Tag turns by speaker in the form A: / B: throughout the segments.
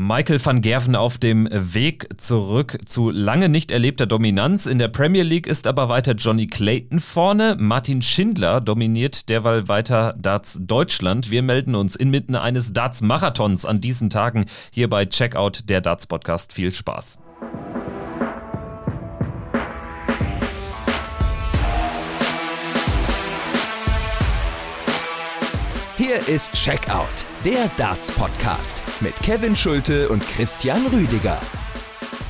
A: Michael van Gerven auf dem Weg zurück zu lange nicht erlebter Dominanz. In der Premier League ist aber weiter Johnny Clayton vorne. Martin Schindler dominiert derweil weiter Darts Deutschland. Wir melden uns inmitten eines Darts-Marathons an diesen Tagen hier bei Checkout der Darts Podcast. Viel Spaß.
B: Ist Checkout, der Darts Podcast mit Kevin Schulte und Christian Rüdiger.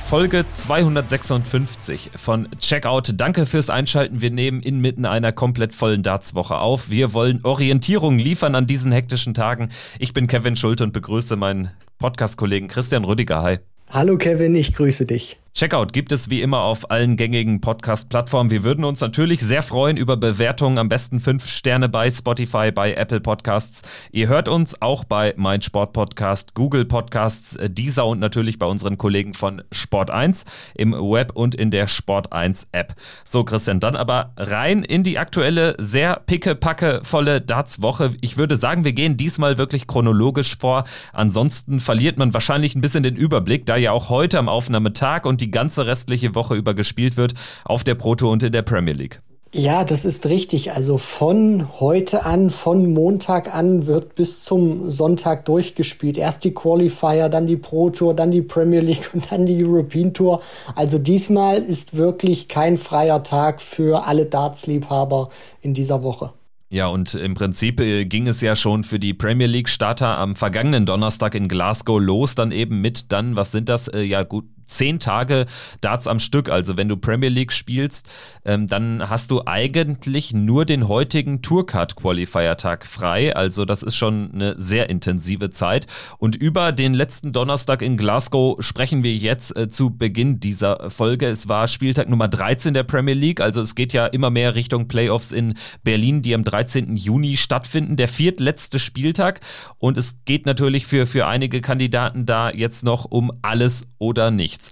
A: Folge 256 von Checkout. Danke fürs Einschalten. Wir nehmen inmitten einer komplett vollen Dartswoche auf. Wir wollen Orientierung liefern an diesen hektischen Tagen. Ich bin Kevin Schulte und begrüße meinen Podcast-Kollegen Christian Rüdiger. Hi.
C: Hallo Kevin, ich grüße dich.
A: Checkout gibt es wie immer auf allen gängigen Podcast-Plattformen. Wir würden uns natürlich sehr freuen über Bewertungen, am besten fünf Sterne bei Spotify, bei Apple Podcasts. Ihr hört uns auch bei Mein Sport Podcast, Google Podcasts, dieser und natürlich bei unseren Kollegen von Sport 1 im Web und in der Sport 1 App. So, Christian, dann aber rein in die aktuelle, sehr picke-packe volle Darts-Woche. Ich würde sagen, wir gehen diesmal wirklich chronologisch vor. Ansonsten verliert man wahrscheinlich ein bisschen den Überblick, da ja auch heute am Aufnahmetag und die ganze restliche Woche über gespielt wird auf der Proto und in der Premier League.
C: Ja, das ist richtig. Also von heute an, von Montag an wird bis zum Sonntag durchgespielt. Erst die Qualifier, dann die Pro Tour, dann die Premier League und dann die European Tour. Also diesmal ist wirklich kein freier Tag für alle Darts-Liebhaber in dieser Woche.
A: Ja, und im Prinzip äh, ging es ja schon für die Premier League-Starter am vergangenen Donnerstag in Glasgow los, dann eben mit dann, was sind das? Äh, ja, gut, zehn Tage Darts am Stück. Also wenn du Premier League spielst, ähm, dann hast du eigentlich nur den heutigen Tourcard Qualifier Tag frei. Also das ist schon eine sehr intensive Zeit. Und über den letzten Donnerstag in Glasgow sprechen wir jetzt äh, zu Beginn dieser Folge. Es war Spieltag Nummer 13 der Premier League. Also es geht ja immer mehr Richtung Playoffs in Berlin, die am 13. Juni stattfinden. Der viertletzte Spieltag. Und es geht natürlich für, für einige Kandidaten da jetzt noch um alles oder nichts nichts.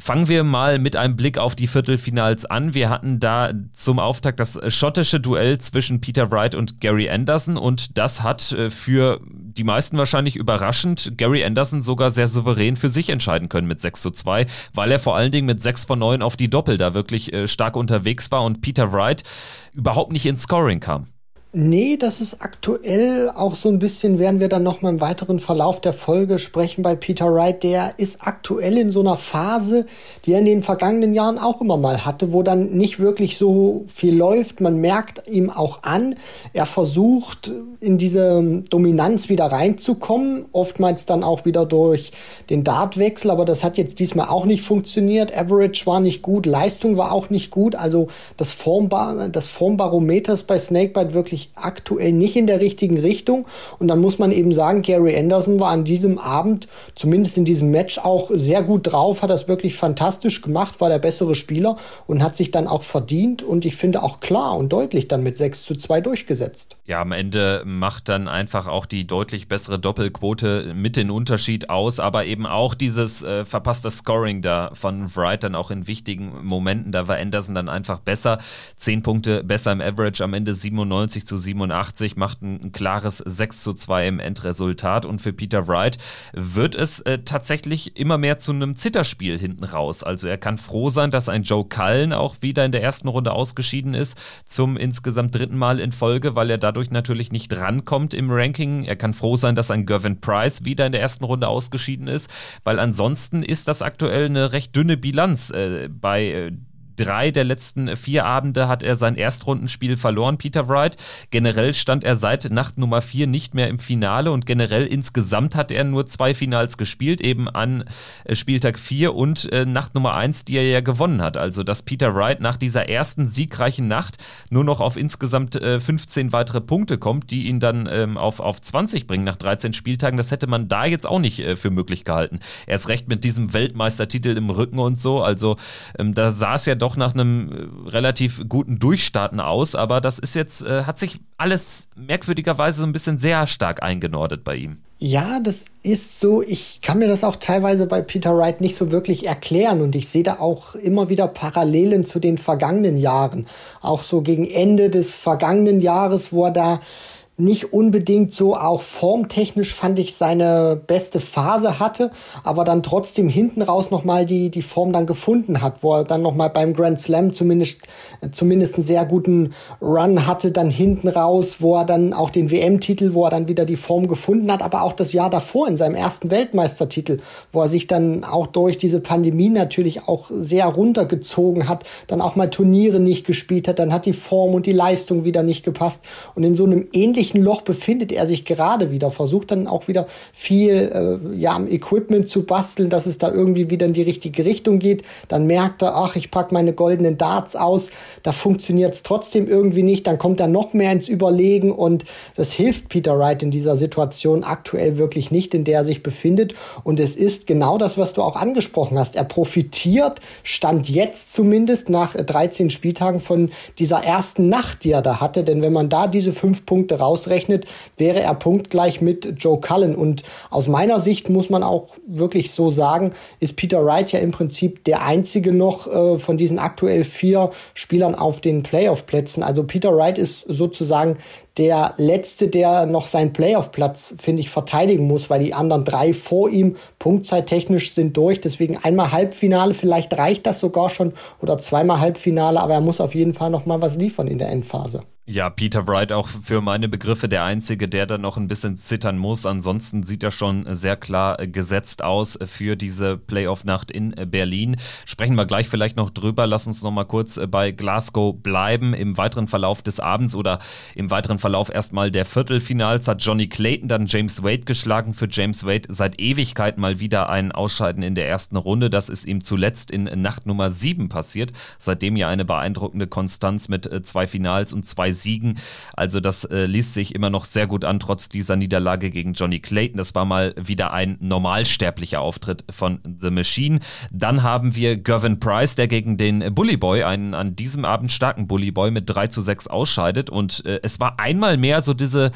A: Fangen wir mal mit einem Blick auf die Viertelfinals an. Wir hatten da zum Auftakt das schottische Duell zwischen Peter Wright und Gary Anderson und das hat äh, für die meisten wahrscheinlich überraschend Gary Anderson sogar sehr souverän für sich entscheiden können mit 6 zu 2, weil er vor allen Dingen mit 6 von 9 auf die Doppel da wirklich äh, stark unterwegs war und Peter Wright überhaupt nicht ins Scoring kam.
C: Nee, das ist aktuell auch so ein bisschen, werden wir dann noch mal im weiteren Verlauf der Folge sprechen bei Peter Wright. Der ist aktuell in so einer Phase, die er in den vergangenen Jahren auch immer mal hatte, wo dann nicht wirklich so viel läuft. Man merkt ihm auch an, er versucht in diese Dominanz wieder reinzukommen, oftmals dann auch wieder durch den Dartwechsel, aber das hat jetzt diesmal auch nicht funktioniert. Average war nicht gut, Leistung war auch nicht gut, also das, Formbar das Formbarometer ist bei Snakebite wirklich wirklich aktuell nicht in der richtigen Richtung. Und dann muss man eben sagen, Gary Anderson war an diesem Abend, zumindest in diesem Match, auch sehr gut drauf, hat das wirklich fantastisch gemacht, war der bessere Spieler und hat sich dann auch verdient und ich finde auch klar und deutlich dann mit 6 zu 2 durchgesetzt.
A: Ja, am Ende macht dann einfach auch die deutlich bessere Doppelquote mit den Unterschied aus, aber eben auch dieses äh, verpasste Scoring da von Wright dann auch in wichtigen Momenten, da war Anderson dann einfach besser. Zehn Punkte besser im Average, am Ende 97 zu 87, macht ein, ein klares 6 zu 2 im Endresultat. Und für Peter Wright wird es äh, tatsächlich immer mehr zu einem Zitterspiel hinten raus. Also er kann froh sein, dass ein Joe Cullen auch wieder in der ersten Runde ausgeschieden ist, zum insgesamt dritten Mal in Folge, weil er dadurch natürlich nicht rankommt im Ranking. Er kann froh sein, dass ein Gervin Price wieder in der ersten Runde ausgeschieden ist, weil ansonsten ist das aktuell eine recht dünne Bilanz äh, bei äh, drei der letzten vier Abende hat er sein Erstrundenspiel verloren, Peter Wright. Generell stand er seit Nacht Nummer vier nicht mehr im Finale und generell insgesamt hat er nur zwei Finals gespielt, eben an äh, Spieltag vier und äh, Nacht Nummer eins, die er ja gewonnen hat. Also, dass Peter Wright nach dieser ersten siegreichen Nacht nur noch auf insgesamt äh, 15 weitere Punkte kommt, die ihn dann ähm, auf, auf 20 bringen nach 13 Spieltagen, das hätte man da jetzt auch nicht äh, für möglich gehalten. Erst recht mit diesem Weltmeistertitel im Rücken und so. Also, ähm, da sah es ja doch doch nach einem äh, relativ guten Durchstarten aus, aber das ist jetzt, äh, hat sich alles merkwürdigerweise so ein bisschen sehr stark eingenordet bei ihm.
C: Ja, das ist so. Ich kann mir das auch teilweise bei Peter Wright nicht so wirklich erklären und ich sehe da auch immer wieder Parallelen zu den vergangenen Jahren. Auch so gegen Ende des vergangenen Jahres, wo er da nicht unbedingt so auch formtechnisch fand ich seine beste Phase hatte, aber dann trotzdem hinten raus nochmal die, die Form dann gefunden hat, wo er dann nochmal beim Grand Slam zumindest, zumindest einen sehr guten Run hatte, dann hinten raus, wo er dann auch den WM-Titel, wo er dann wieder die Form gefunden hat, aber auch das Jahr davor in seinem ersten Weltmeistertitel, wo er sich dann auch durch diese Pandemie natürlich auch sehr runtergezogen hat, dann auch mal Turniere nicht gespielt hat, dann hat die Form und die Leistung wieder nicht gepasst. Und in so einem ähnlichen ähnlichen Loch befindet er sich gerade wieder, versucht dann auch wieder viel äh, ja, am Equipment zu basteln, dass es da irgendwie wieder in die richtige Richtung geht. Dann merkt er, ach, ich pack meine goldenen Darts aus, da funktioniert es trotzdem irgendwie nicht, dann kommt er noch mehr ins Überlegen und das hilft Peter Wright in dieser Situation aktuell wirklich nicht, in der er sich befindet. Und es ist genau das, was du auch angesprochen hast. Er profitiert, stand jetzt zumindest nach 13 Spieltagen von dieser ersten Nacht, die er da hatte. Denn wenn man da diese fünf Punkte raus ausrechnet, wäre er punktgleich mit Joe Cullen. Und aus meiner Sicht muss man auch wirklich so sagen, ist Peter Wright ja im Prinzip der einzige noch äh, von diesen aktuell vier Spielern auf den Playoff-Plätzen. Also Peter Wright ist sozusagen der letzte, der noch seinen Playoff-Platz, finde ich, verteidigen muss, weil die anderen drei vor ihm punktzeittechnisch sind durch. Deswegen einmal Halbfinale, vielleicht reicht das sogar schon oder zweimal Halbfinale, aber er muss auf jeden Fall noch mal was liefern in der Endphase.
A: Ja, Peter Wright auch für meine Begriffe der Einzige, der da noch ein bisschen zittern muss. Ansonsten sieht er schon sehr klar gesetzt aus für diese Playoff-Nacht in Berlin. Sprechen wir gleich vielleicht noch drüber. Lass uns noch mal kurz bei Glasgow bleiben. Im weiteren Verlauf des Abends oder im weiteren Verlauf erstmal der Viertelfinals hat Johnny Clayton dann James Wade geschlagen. Für James Wade seit Ewigkeit mal wieder ein Ausscheiden in der ersten Runde. Das ist ihm zuletzt in Nacht Nummer 7 passiert. Seitdem ja eine beeindruckende Konstanz mit zwei Finals und zwei Siegen. Also das äh, liest sich immer noch sehr gut an, trotz dieser Niederlage gegen Johnny Clayton. Das war mal wieder ein normalsterblicher Auftritt von The Machine. Dann haben wir Gervin Price, der gegen den Bully Boy, einen an diesem Abend starken Bully Boy mit 3 zu 6 ausscheidet. Und äh, es war einmal mehr so diese,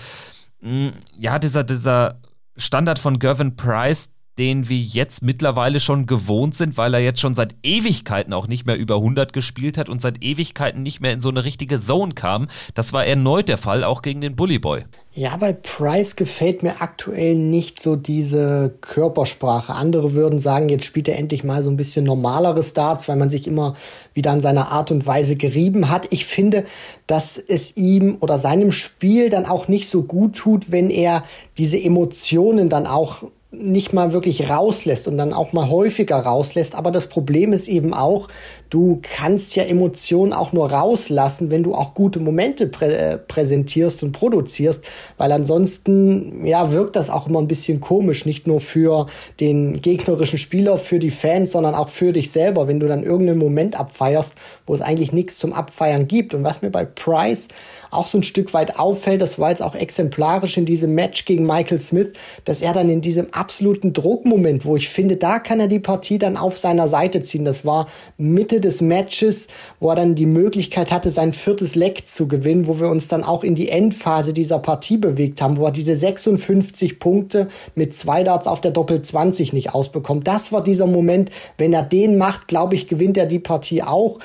A: mm, ja, dieser, dieser Standard von Gervin Price, den wir jetzt mittlerweile schon gewohnt sind, weil er jetzt schon seit Ewigkeiten auch nicht mehr über 100 gespielt hat und seit Ewigkeiten nicht mehr in so eine richtige Zone kam. Das war erneut der Fall, auch gegen den Bully Boy.
C: Ja, bei Price gefällt mir aktuell nicht so diese Körpersprache. Andere würden sagen, jetzt spielt er endlich mal so ein bisschen normalere Starts, weil man sich immer wieder an seiner Art und Weise gerieben hat. Ich finde, dass es ihm oder seinem Spiel dann auch nicht so gut tut, wenn er diese Emotionen dann auch nicht mal wirklich rauslässt und dann auch mal häufiger rauslässt. Aber das Problem ist eben auch, du kannst ja Emotionen auch nur rauslassen, wenn du auch gute Momente prä äh, präsentierst und produzierst, weil ansonsten, ja, wirkt das auch immer ein bisschen komisch, nicht nur für den gegnerischen Spieler, für die Fans, sondern auch für dich selber, wenn du dann irgendeinen Moment abfeierst, wo es eigentlich nichts zum Abfeiern gibt. Und was mir bei Price auch so ein Stück weit auffällt, das war jetzt auch exemplarisch in diesem Match gegen Michael Smith, dass er dann in diesem absoluten Druckmoment, wo ich finde, da kann er die Partie dann auf seiner Seite ziehen. Das war Mitte des Matches, wo er dann die Möglichkeit hatte, sein viertes Leck zu gewinnen, wo wir uns dann auch in die Endphase dieser Partie bewegt haben, wo er diese 56 Punkte mit zwei Darts auf der Doppel 20 nicht ausbekommt. Das war dieser Moment, wenn er den macht, glaube ich, gewinnt er die Partie auch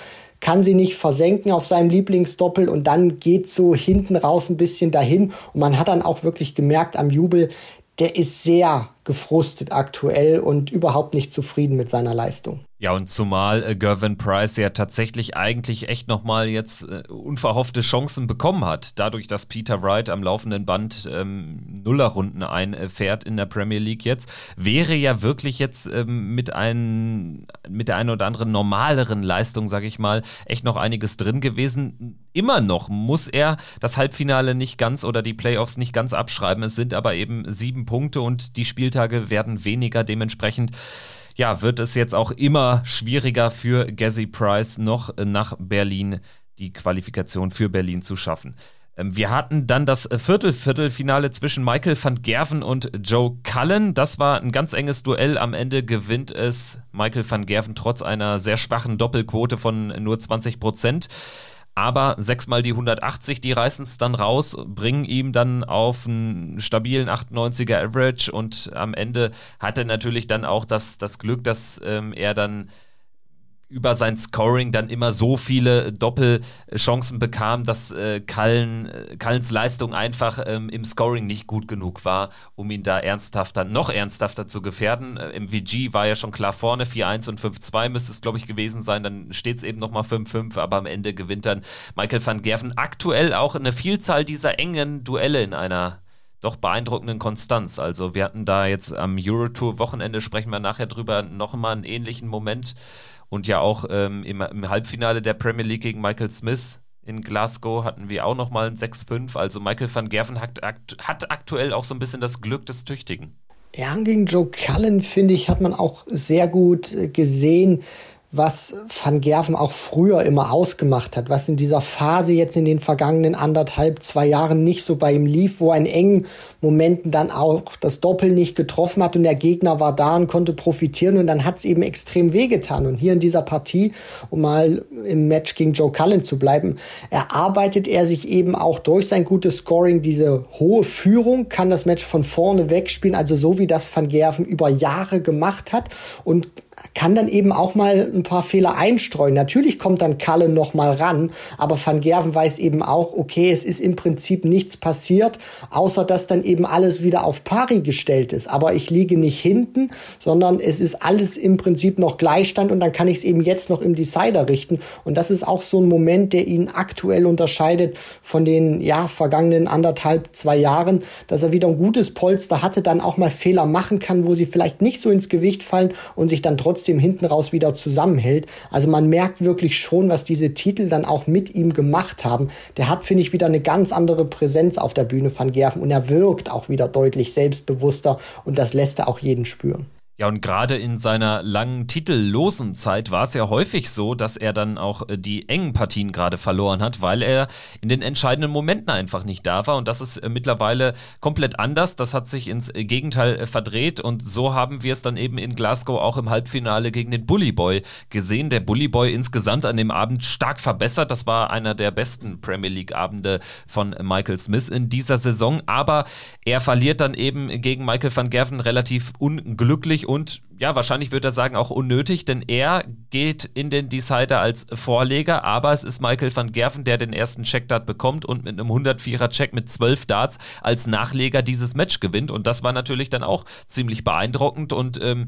C: kann sie nicht versenken auf seinem Lieblingsdoppel und dann geht so hinten raus ein bisschen dahin und man hat dann auch wirklich gemerkt am Jubel, der ist sehr gefrustet aktuell und überhaupt nicht zufrieden mit seiner Leistung.
A: Ja, und zumal äh, Gervin Price ja tatsächlich eigentlich echt nochmal jetzt äh, unverhoffte Chancen bekommen hat, dadurch, dass Peter Wright am laufenden Band ähm, Nullerrunden einfährt in der Premier League jetzt, wäre ja wirklich jetzt ähm, mit, ein, mit der einen oder anderen normaleren Leistung, sage ich mal, echt noch einiges drin gewesen. Immer noch muss er das Halbfinale nicht ganz oder die Playoffs nicht ganz abschreiben. Es sind aber eben sieben Punkte und die Spieltage werden weniger. Dementsprechend ja, wird es jetzt auch immer schwieriger für Gazzy Price noch nach Berlin die Qualifikation für Berlin zu schaffen. Ähm, wir hatten dann das Viertel-Viertelfinale zwischen Michael van Gerven und Joe Cullen. Das war ein ganz enges Duell. Am Ende gewinnt es Michael van Gerven trotz einer sehr schwachen Doppelquote von nur 20 Prozent. Aber sechsmal die 180, die reißen es dann raus, bringen ihm dann auf einen stabilen 98er Average und am Ende hat er natürlich dann auch das, das Glück, dass ähm, er dann über sein Scoring dann immer so viele Doppelchancen bekam, dass äh, Cullen, äh, Cullens Leistung einfach ähm, im Scoring nicht gut genug war, um ihn da ernsthafter, noch ernsthafter zu gefährden. Äh, MVG war ja schon klar vorne, 4-1 und 5-2 müsste es, glaube ich, gewesen sein. Dann steht es eben nochmal 5-5, aber am Ende gewinnt dann Michael van Gerven aktuell auch eine Vielzahl dieser engen Duelle in einer doch beeindruckenden Konstanz. Also wir hatten da jetzt am Eurotour-Wochenende, sprechen wir nachher drüber, nochmal einen ähnlichen Moment und ja auch ähm, im, im, Halbfinale der Premier League gegen Michael Smith in Glasgow hatten wir auch nochmal ein 6-5. Also Michael van Gerven hat, hat aktuell auch so ein bisschen das Glück des Tüchtigen.
C: Ja, gegen Joe Cullen, finde ich, hat man auch sehr gut äh, gesehen, was Van Gerven auch früher immer ausgemacht hat, was in dieser Phase jetzt in den vergangenen anderthalb, zwei Jahren nicht so bei ihm lief, wo er in engen Momenten dann auch das Doppel nicht getroffen hat und der Gegner war da und konnte profitieren und dann hat es eben extrem wehgetan. Und hier in dieser Partie, um mal im Match gegen Joe Cullen zu bleiben, erarbeitet er sich eben auch durch sein gutes Scoring diese hohe Führung, kann das Match von vorne wegspielen, also so wie das Van Gerven über Jahre gemacht hat und kann dann eben auch mal ein paar Fehler einstreuen. Natürlich kommt dann Kalle noch mal ran, aber Van Gerven weiß eben auch, okay, es ist im Prinzip nichts passiert, außer dass dann eben alles wieder auf Pari gestellt ist. Aber ich liege nicht hinten, sondern es ist alles im Prinzip noch Gleichstand und dann kann ich es eben jetzt noch im Decider richten. Und das ist auch so ein Moment, der ihn aktuell unterscheidet von den ja vergangenen anderthalb, zwei Jahren, dass er wieder ein gutes Polster hatte, dann auch mal Fehler machen kann, wo sie vielleicht nicht so ins Gewicht fallen und sich dann trotzdem hinten raus wieder zusammenhält. Also man merkt wirklich schon, was diese Titel dann auch mit ihm gemacht haben. Der hat, finde ich, wieder eine ganz andere Präsenz auf der Bühne von Gerven und er wirkt auch wieder deutlich selbstbewusster und das lässt er auch jeden spüren.
A: Ja, und gerade in seiner langen titellosen Zeit war es ja häufig so, dass er dann auch äh, die engen Partien gerade verloren hat, weil er in den entscheidenden Momenten einfach nicht da war. Und das ist äh, mittlerweile komplett anders. Das hat sich ins äh, Gegenteil verdreht. Und so haben wir es dann eben in Glasgow auch im Halbfinale gegen den Bully Boy gesehen. Der Bully Boy insgesamt an dem Abend stark verbessert. Das war einer der besten Premier League-Abende von Michael Smith in dieser Saison. Aber er verliert dann eben gegen Michael van Gerven relativ unglücklich und ja, wahrscheinlich würde er sagen auch unnötig, denn er geht in den Decider als Vorleger, aber es ist Michael van Gerven, der den ersten Checkdart bekommt und mit einem 104er Check mit 12 Darts als Nachleger dieses Match gewinnt und das war natürlich dann auch ziemlich beeindruckend und ähm,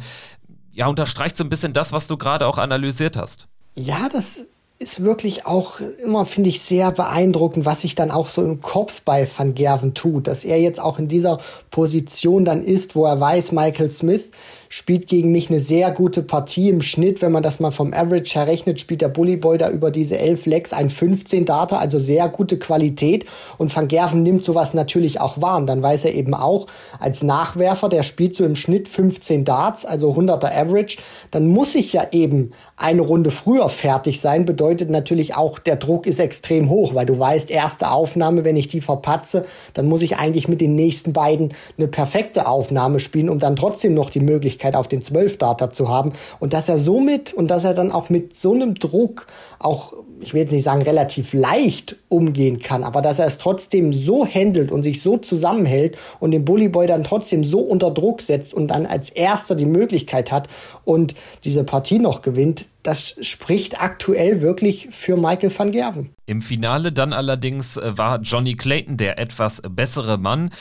A: ja, unterstreicht so ein bisschen das, was du gerade auch analysiert hast.
C: Ja, das ist wirklich auch immer, finde ich, sehr beeindruckend, was sich dann auch so im Kopf bei Van Gerven tut, dass er jetzt auch in dieser Position dann ist, wo er weiß, Michael Smith spielt gegen mich eine sehr gute Partie im Schnitt. Wenn man das mal vom Average her rechnet, spielt der Bully Boy da über diese 11 Legs ein 15 Data, also sehr gute Qualität. Und Van Gerven nimmt sowas natürlich auch wahr. Und dann weiß er eben auch, als Nachwerfer, der spielt so im Schnitt 15 Darts, also 100er Average, dann muss ich ja eben eine Runde früher fertig sein. Bedeutet natürlich auch, der Druck ist extrem hoch, weil du weißt, erste Aufnahme, wenn ich die verpatze, dann muss ich eigentlich mit den nächsten beiden eine perfekte Aufnahme spielen, um dann trotzdem noch die Möglichkeit Möglichkeit auf den 12 Data zu haben und dass er somit und dass er dann auch mit so einem Druck auch, ich will jetzt nicht sagen relativ leicht umgehen kann, aber dass er es trotzdem so handelt und sich so zusammenhält und den Bully Boy dann trotzdem so unter Druck setzt und dann als erster die Möglichkeit hat und diese Partie noch gewinnt, das spricht aktuell wirklich für Michael van Gerven.
A: Im Finale dann allerdings äh, war Johnny Clayton der etwas bessere Mann.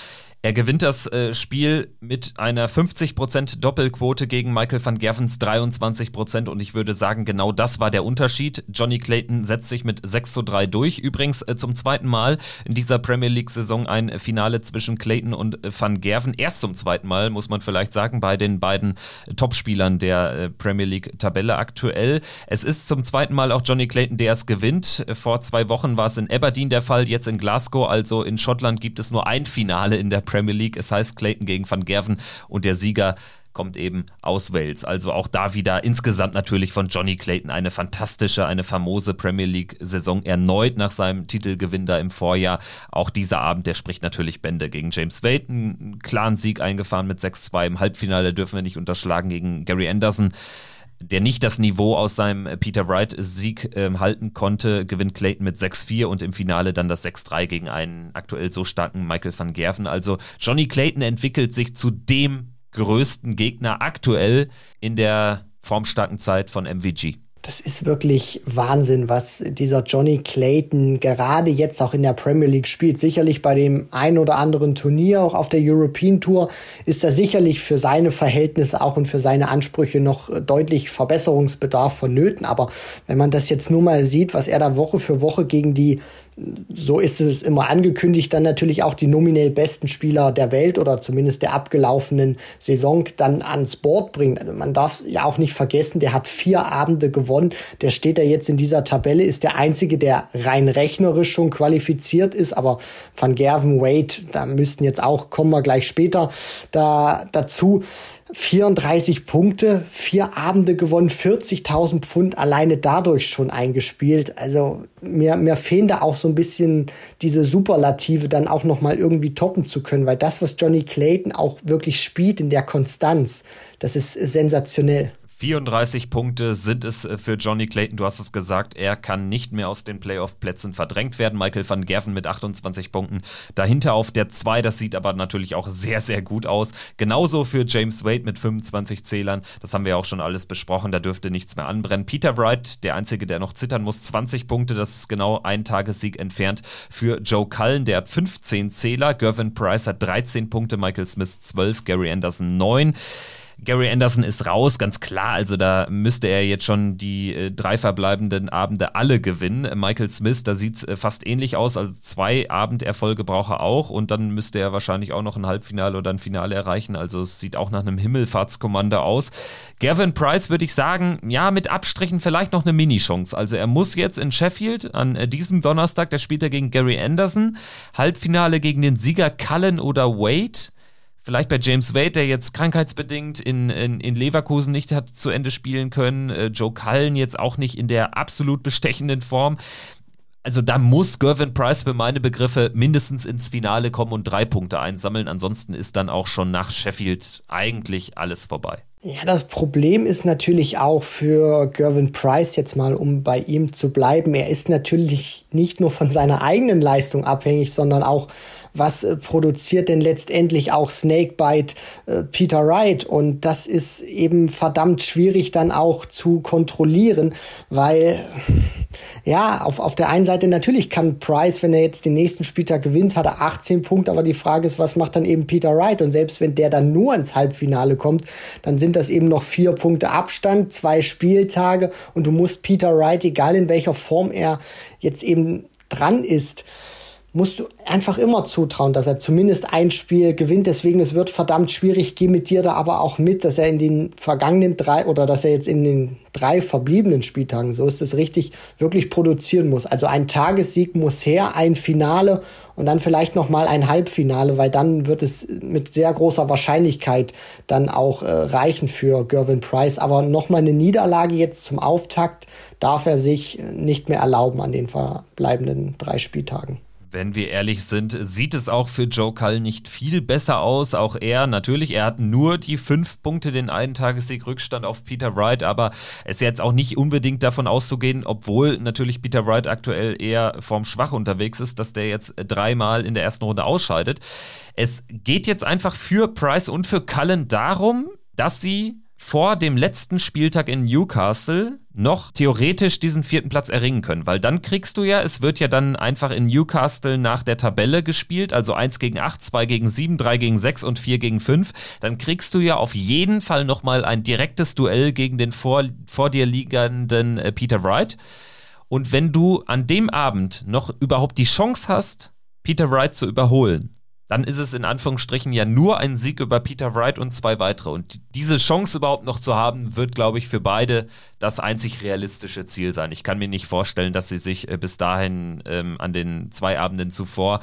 A: Er gewinnt das äh, Spiel mit einer 50% Doppelquote gegen Michael van Gervens 23% und ich würde sagen, genau das war der Unterschied. Johnny Clayton setzt sich mit 6 zu 3 durch. Übrigens äh, zum zweiten Mal in dieser Premier League-Saison ein Finale zwischen Clayton und äh, van Gerven. Erst zum zweiten Mal, muss man vielleicht sagen, bei den beiden Topspielern der äh, Premier League-Tabelle aktuell. Es ist zum zweiten Mal auch Johnny Clayton, der es gewinnt. Vor zwei Wochen war es in Aberdeen der Fall, jetzt in Glasgow, also in Schottland gibt es nur ein Finale in der Premier League. Es heißt Clayton gegen Van Gerven und der Sieger kommt eben aus Wales. Also auch da wieder insgesamt natürlich von Johnny Clayton eine fantastische, eine famose Premier League-Saison erneut nach seinem Titelgewinn da im Vorjahr. Auch dieser Abend, der spricht natürlich Bände gegen James Wade. Einen klaren Sieg eingefahren mit 6-2 im Halbfinale, dürfen wir nicht unterschlagen gegen Gary Anderson der nicht das Niveau aus seinem äh, Peter Wright-Sieg äh, halten konnte, gewinnt Clayton mit 6-4 und im Finale dann das 6-3 gegen einen aktuell so starken Michael van Gerven. Also Johnny Clayton entwickelt sich zu dem größten Gegner aktuell in der formstarken Zeit von MVG.
C: Das ist wirklich Wahnsinn, was dieser Johnny Clayton gerade jetzt auch in der Premier League spielt. Sicherlich bei dem ein oder anderen Turnier, auch auf der European Tour, ist da sicherlich für seine Verhältnisse auch und für seine Ansprüche noch deutlich Verbesserungsbedarf vonnöten. Aber wenn man das jetzt nur mal sieht, was er da Woche für Woche gegen die so ist es immer angekündigt, dann natürlich auch die nominell besten Spieler der Welt oder zumindest der abgelaufenen Saison dann ans Board bringt. Also man darf ja auch nicht vergessen, der hat vier Abende gewonnen. Der steht da jetzt in dieser Tabelle, ist der einzige, der rein rechnerisch schon qualifiziert ist. Aber Van Gerven, Wade, da müssten jetzt auch, kommen wir gleich später da dazu. 34 Punkte, vier Abende gewonnen, 40.000 Pfund alleine dadurch schon eingespielt. Also mir, mir fehlen da auch so ein bisschen diese Superlative dann auch nochmal irgendwie toppen zu können, weil das, was Johnny Clayton auch wirklich spielt in der Konstanz, das ist sensationell.
A: 34 Punkte sind es äh, für Johnny Clayton. Du hast es gesagt, er kann nicht mehr aus den Playoff-Plätzen verdrängt werden. Michael van Gerven mit 28 Punkten dahinter auf der 2. Das sieht aber natürlich auch sehr, sehr gut aus. Genauso für James Wade mit 25 Zählern. Das haben wir auch schon alles besprochen. Da dürfte nichts mehr anbrennen. Peter Wright, der Einzige, der noch zittern muss, 20 Punkte. Das ist genau ein Tagessieg entfernt für Joe Cullen. Der hat 15 Zähler. Gervin Price hat 13 Punkte. Michael Smith 12. Gary Anderson 9. Gary Anderson ist raus, ganz klar. Also da müsste er jetzt schon die äh, drei verbleibenden Abende alle gewinnen. Michael Smith, da sieht es äh, fast ähnlich aus. Also zwei Abenderfolge braucht er auch und dann müsste er wahrscheinlich auch noch ein Halbfinale oder ein Finale erreichen. Also es sieht auch nach einem Himmelfahrtskommando aus. Gavin Price würde ich sagen, ja, mit Abstrichen vielleicht noch eine Mini-Chance. Also er muss jetzt in Sheffield an äh, diesem Donnerstag, da spielt er gegen Gary Anderson. Halbfinale gegen den Sieger Cullen oder Wade. Vielleicht bei James Wade, der jetzt krankheitsbedingt in, in, in Leverkusen nicht hat zu Ende spielen können. Äh, Joe Cullen jetzt auch nicht in der absolut bestechenden Form. Also da muss Gervin Price für meine Begriffe mindestens ins Finale kommen und drei Punkte einsammeln. Ansonsten ist dann auch schon nach Sheffield eigentlich alles vorbei.
C: Ja, das Problem ist natürlich auch für Gervin Price jetzt mal, um bei ihm zu bleiben. Er ist natürlich nicht nur von seiner eigenen Leistung abhängig, sondern auch was äh, produziert denn letztendlich auch Snakebite äh, Peter Wright? Und das ist eben verdammt schwierig dann auch zu kontrollieren, weil ja, auf, auf der einen Seite natürlich kann Price, wenn er jetzt den nächsten Spieltag gewinnt, hat er 18 Punkte, aber die Frage ist, was macht dann eben Peter Wright? Und selbst wenn der dann nur ins Halbfinale kommt, dann sind das eben noch vier Punkte Abstand, zwei Spieltage. Und du musst Peter Wright, egal in welcher Form er jetzt eben dran ist, musst du einfach immer zutrauen, dass er zumindest ein Spiel gewinnt. Deswegen, es wird verdammt schwierig. Geh mit dir da aber auch mit, dass er in den vergangenen drei oder dass er jetzt in den drei verbliebenen Spieltagen, so ist es richtig, wirklich produzieren muss. Also ein Tagessieg muss her, ein Finale und dann vielleicht noch mal ein Halbfinale, weil dann wird es mit sehr großer Wahrscheinlichkeit dann auch äh, reichen für Gervin Price. Aber noch mal eine Niederlage jetzt zum Auftakt darf er sich nicht mehr erlauben an den verbleibenden drei Spieltagen
A: wenn wir ehrlich sind, sieht es auch für Joe Cull nicht viel besser aus. Auch er, natürlich, er hat nur die fünf Punkte, den einen Tagessieg Rückstand auf Peter Wright, aber es ist jetzt auch nicht unbedingt davon auszugehen, obwohl natürlich Peter Wright aktuell eher vorm Schwach unterwegs ist, dass der jetzt dreimal in der ersten Runde ausscheidet. Es geht jetzt einfach für Price und für Cullen darum, dass sie vor dem letzten Spieltag in Newcastle noch theoretisch diesen vierten Platz erringen können, weil dann kriegst du ja, es wird ja dann einfach in Newcastle nach der Tabelle gespielt, also 1 gegen 8, 2 gegen 7, 3 gegen 6 und 4 gegen 5, dann kriegst du ja auf jeden Fall nochmal ein direktes Duell gegen den vor, vor dir liegenden äh, Peter Wright. Und wenn du an dem Abend noch überhaupt die Chance hast, Peter Wright zu überholen, dann ist es in Anführungsstrichen ja nur ein Sieg über Peter Wright und zwei weitere. Und diese Chance überhaupt noch zu haben, wird, glaube ich, für beide das einzig realistische Ziel sein. Ich kann mir nicht vorstellen, dass sie sich äh, bis dahin ähm, an den zwei Abenden zuvor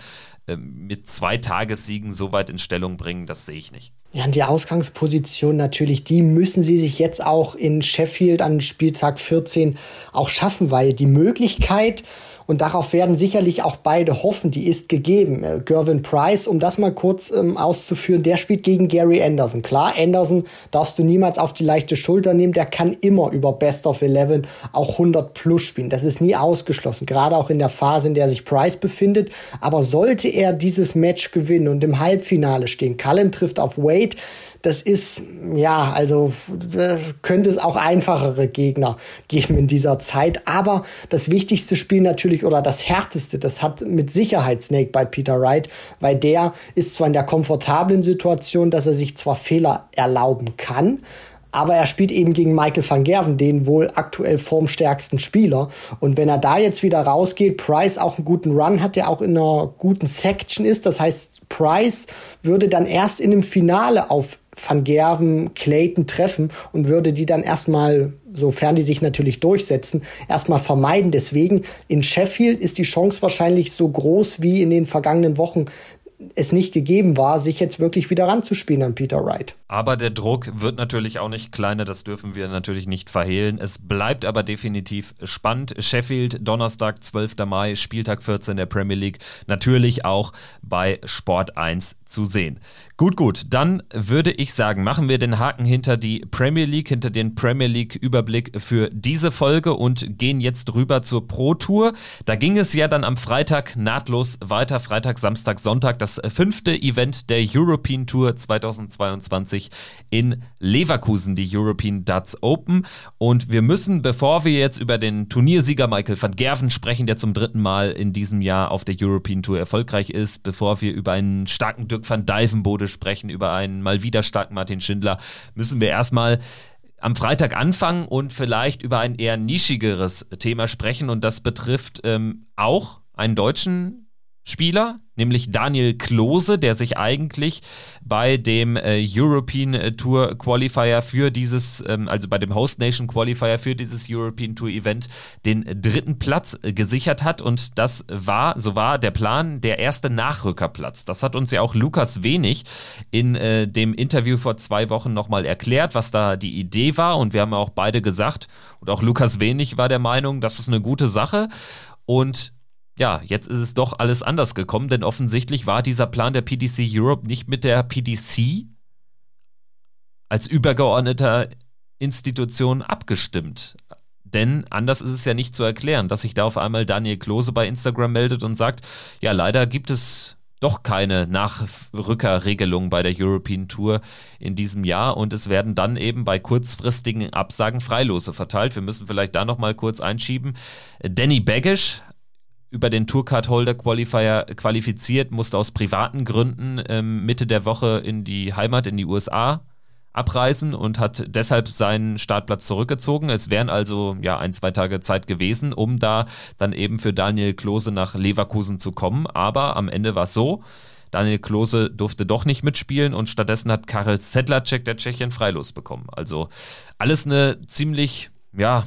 A: äh, mit zwei Tagessiegen so weit in Stellung bringen. Das sehe ich nicht.
C: Ja, die Ausgangsposition natürlich, die müssen sie sich jetzt auch in Sheffield an Spieltag 14 auch schaffen, weil die Möglichkeit, und darauf werden sicherlich auch beide hoffen, die ist gegeben. Äh, Gervin Price, um das mal kurz ähm, auszuführen, der spielt gegen Gary Anderson. Klar, Anderson darfst du niemals auf die leichte Schulter nehmen, der kann immer über Best of Eleven auch 100 plus spielen. Das ist nie ausgeschlossen, gerade auch in der Phase, in der sich Price befindet. Aber sollte er dieses Match gewinnen und im Halbfinale stehen, Cullen trifft auf Wade, das ist, ja, also könnte es auch einfachere Gegner geben in dieser Zeit. Aber das wichtigste Spiel natürlich oder das härteste, das hat mit Sicherheit Snake bei Peter Wright, weil der ist zwar in der komfortablen Situation, dass er sich zwar Fehler erlauben kann, aber er spielt eben gegen Michael van Gerven, den wohl aktuell formstärksten Spieler. Und wenn er da jetzt wieder rausgeht, Price auch einen guten Run hat, der auch in einer guten Section ist. Das heißt, Price würde dann erst in dem Finale auf Van Gerven, Clayton treffen und würde die dann erstmal, sofern die sich natürlich durchsetzen, erstmal vermeiden. Deswegen in Sheffield ist die Chance wahrscheinlich so groß wie in den vergangenen Wochen es nicht gegeben war, sich jetzt wirklich wieder ranzuspielen an Peter Wright.
A: Aber der Druck wird natürlich auch nicht kleiner, das dürfen wir natürlich nicht verhehlen. Es bleibt aber definitiv spannend. Sheffield, Donnerstag, 12. Mai, Spieltag 14 der Premier League, natürlich auch bei Sport 1 zu sehen. Gut, gut, dann würde ich sagen, machen wir den Haken hinter die Premier League, hinter den Premier League-Überblick für diese Folge und gehen jetzt rüber zur Pro Tour. Da ging es ja dann am Freitag nahtlos weiter, Freitag, Samstag, Sonntag, das fünfte Event der European Tour 2022 2020 in Leverkusen, die European Darts Open. Und wir müssen, bevor wir jetzt über den Turniersieger Michael van Gerven sprechen, der zum dritten Mal in diesem Jahr auf der European Tour erfolgreich ist, bevor wir über einen starken Dirk van Dijvenbode sprechen, über einen mal wieder starken Martin Schindler, müssen wir erstmal am Freitag anfangen und vielleicht über ein eher nischigeres Thema sprechen. Und das betrifft ähm, auch einen deutschen Spieler, nämlich Daniel Klose, der sich eigentlich bei dem äh, European Tour Qualifier für dieses, ähm, also bei dem Host Nation Qualifier für dieses European Tour Event den dritten Platz äh, gesichert hat. Und das war, so war der Plan, der erste Nachrückerplatz. Das hat uns ja auch Lukas Wenig in äh, dem Interview vor zwei Wochen nochmal erklärt, was da die Idee war. Und wir haben auch beide gesagt, und auch Lukas Wenig war der Meinung, das ist eine gute Sache. Und ja, jetzt ist es doch alles anders gekommen, denn offensichtlich war dieser Plan der PDC Europe nicht mit der PDC als übergeordneter Institution abgestimmt. Denn anders ist es ja nicht zu erklären, dass sich da auf einmal Daniel Klose bei Instagram meldet und sagt, ja, leider gibt es doch keine Nachrückerregelung bei der European Tour in diesem Jahr und es werden dann eben bei kurzfristigen Absagen Freilose verteilt. Wir müssen vielleicht da nochmal kurz einschieben. Danny Baggish über den Tourcard Holder Qualifier qualifiziert, musste aus privaten Gründen ähm, Mitte der Woche in die Heimat, in die USA abreisen und hat deshalb seinen Startplatz zurückgezogen. Es wären also ja ein, zwei Tage Zeit gewesen, um da dann eben für Daniel Klose nach Leverkusen zu kommen. Aber am Ende war es so, Daniel Klose durfte doch nicht mitspielen und stattdessen hat Karel Sedlacek der Tschechien freilos bekommen. Also alles eine ziemlich, ja,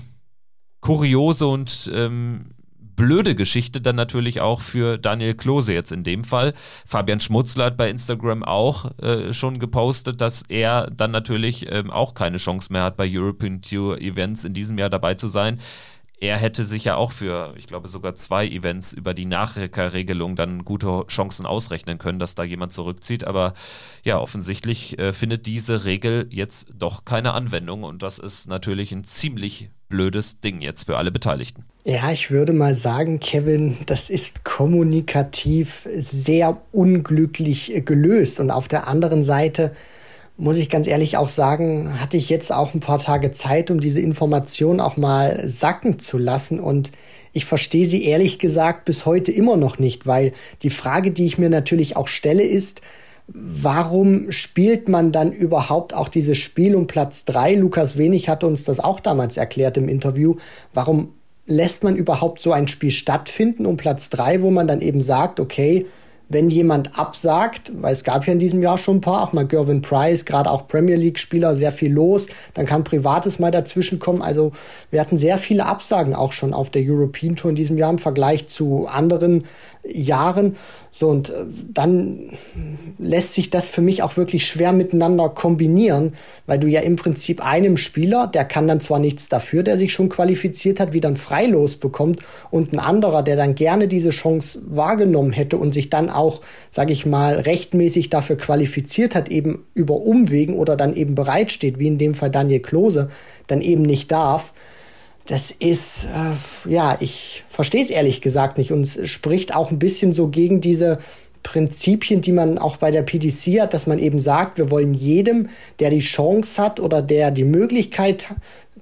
A: kuriose und ähm, blöde Geschichte dann natürlich auch für Daniel Klose jetzt in dem Fall. Fabian Schmutzler hat bei Instagram auch äh, schon gepostet, dass er dann natürlich ähm, auch keine Chance mehr hat, bei European Tour Events in diesem Jahr dabei zu sein er hätte sich ja auch für, ich glaube, sogar zwei Events über die Nachrückerregelung dann gute Chancen ausrechnen können, dass da jemand zurückzieht. Aber ja, offensichtlich äh, findet diese Regel jetzt doch keine Anwendung und das ist natürlich ein ziemlich blödes Ding jetzt für alle Beteiligten.
C: Ja, ich würde mal sagen, Kevin, das ist kommunikativ sehr unglücklich äh, gelöst. Und auf der anderen Seite muss ich ganz ehrlich auch sagen, hatte ich jetzt auch ein paar Tage Zeit, um diese Information auch mal sacken zu lassen. Und ich verstehe sie ehrlich gesagt bis heute immer noch nicht, weil die Frage, die ich mir natürlich auch stelle, ist, warum spielt man dann überhaupt auch dieses Spiel um Platz drei? Lukas Wenig hat uns das auch damals erklärt im Interview. Warum lässt man überhaupt so ein Spiel stattfinden um Platz drei, wo man dann eben sagt, okay, wenn jemand absagt, weil es gab ja in diesem Jahr schon ein paar, auch mal Gervin Price, gerade auch Premier League-Spieler, sehr viel los, dann kann Privates mal dazwischen kommen. Also wir hatten sehr viele Absagen auch schon auf der European Tour in diesem Jahr im Vergleich zu anderen Jahren. So, und äh, dann lässt sich das für mich auch wirklich schwer miteinander kombinieren, weil du ja im Prinzip einem Spieler, der kann dann zwar nichts dafür, der sich schon qualifiziert hat, wieder ein Freilos bekommt und ein anderer, der dann gerne diese Chance wahrgenommen hätte und sich dann auch, sage ich mal, rechtmäßig dafür qualifiziert hat, eben über Umwegen oder dann eben bereitsteht, wie in dem Fall Daniel Klose, dann eben nicht darf das ist, äh, ja, ich verstehe es ehrlich gesagt nicht und es spricht auch ein bisschen so gegen diese Prinzipien, die man auch bei der PDC hat, dass man eben sagt, wir wollen jedem, der die Chance hat oder der die Möglichkeit,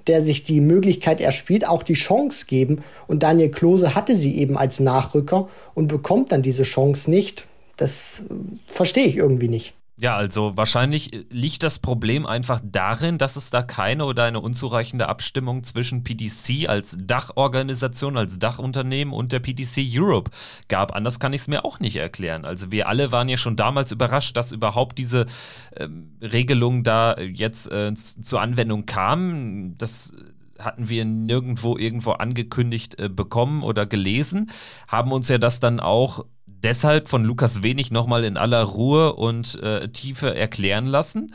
C: der sich die Möglichkeit erspielt, auch die Chance geben. Und Daniel Klose hatte sie eben als Nachrücker und bekommt dann diese Chance nicht. Das äh, verstehe ich irgendwie nicht.
A: Ja, also wahrscheinlich äh, liegt das Problem einfach darin, dass es da keine oder eine unzureichende Abstimmung zwischen PDC als Dachorganisation, als Dachunternehmen und der PDC Europe gab. Anders kann ich es mir auch nicht erklären. Also wir alle waren ja schon damals überrascht, dass überhaupt diese äh, Regelung da jetzt äh, zur Anwendung kam. Das hatten wir nirgendwo irgendwo angekündigt äh, bekommen oder gelesen, haben uns ja das dann auch deshalb von Lukas Wenig nochmal in aller Ruhe und äh, Tiefe erklären lassen.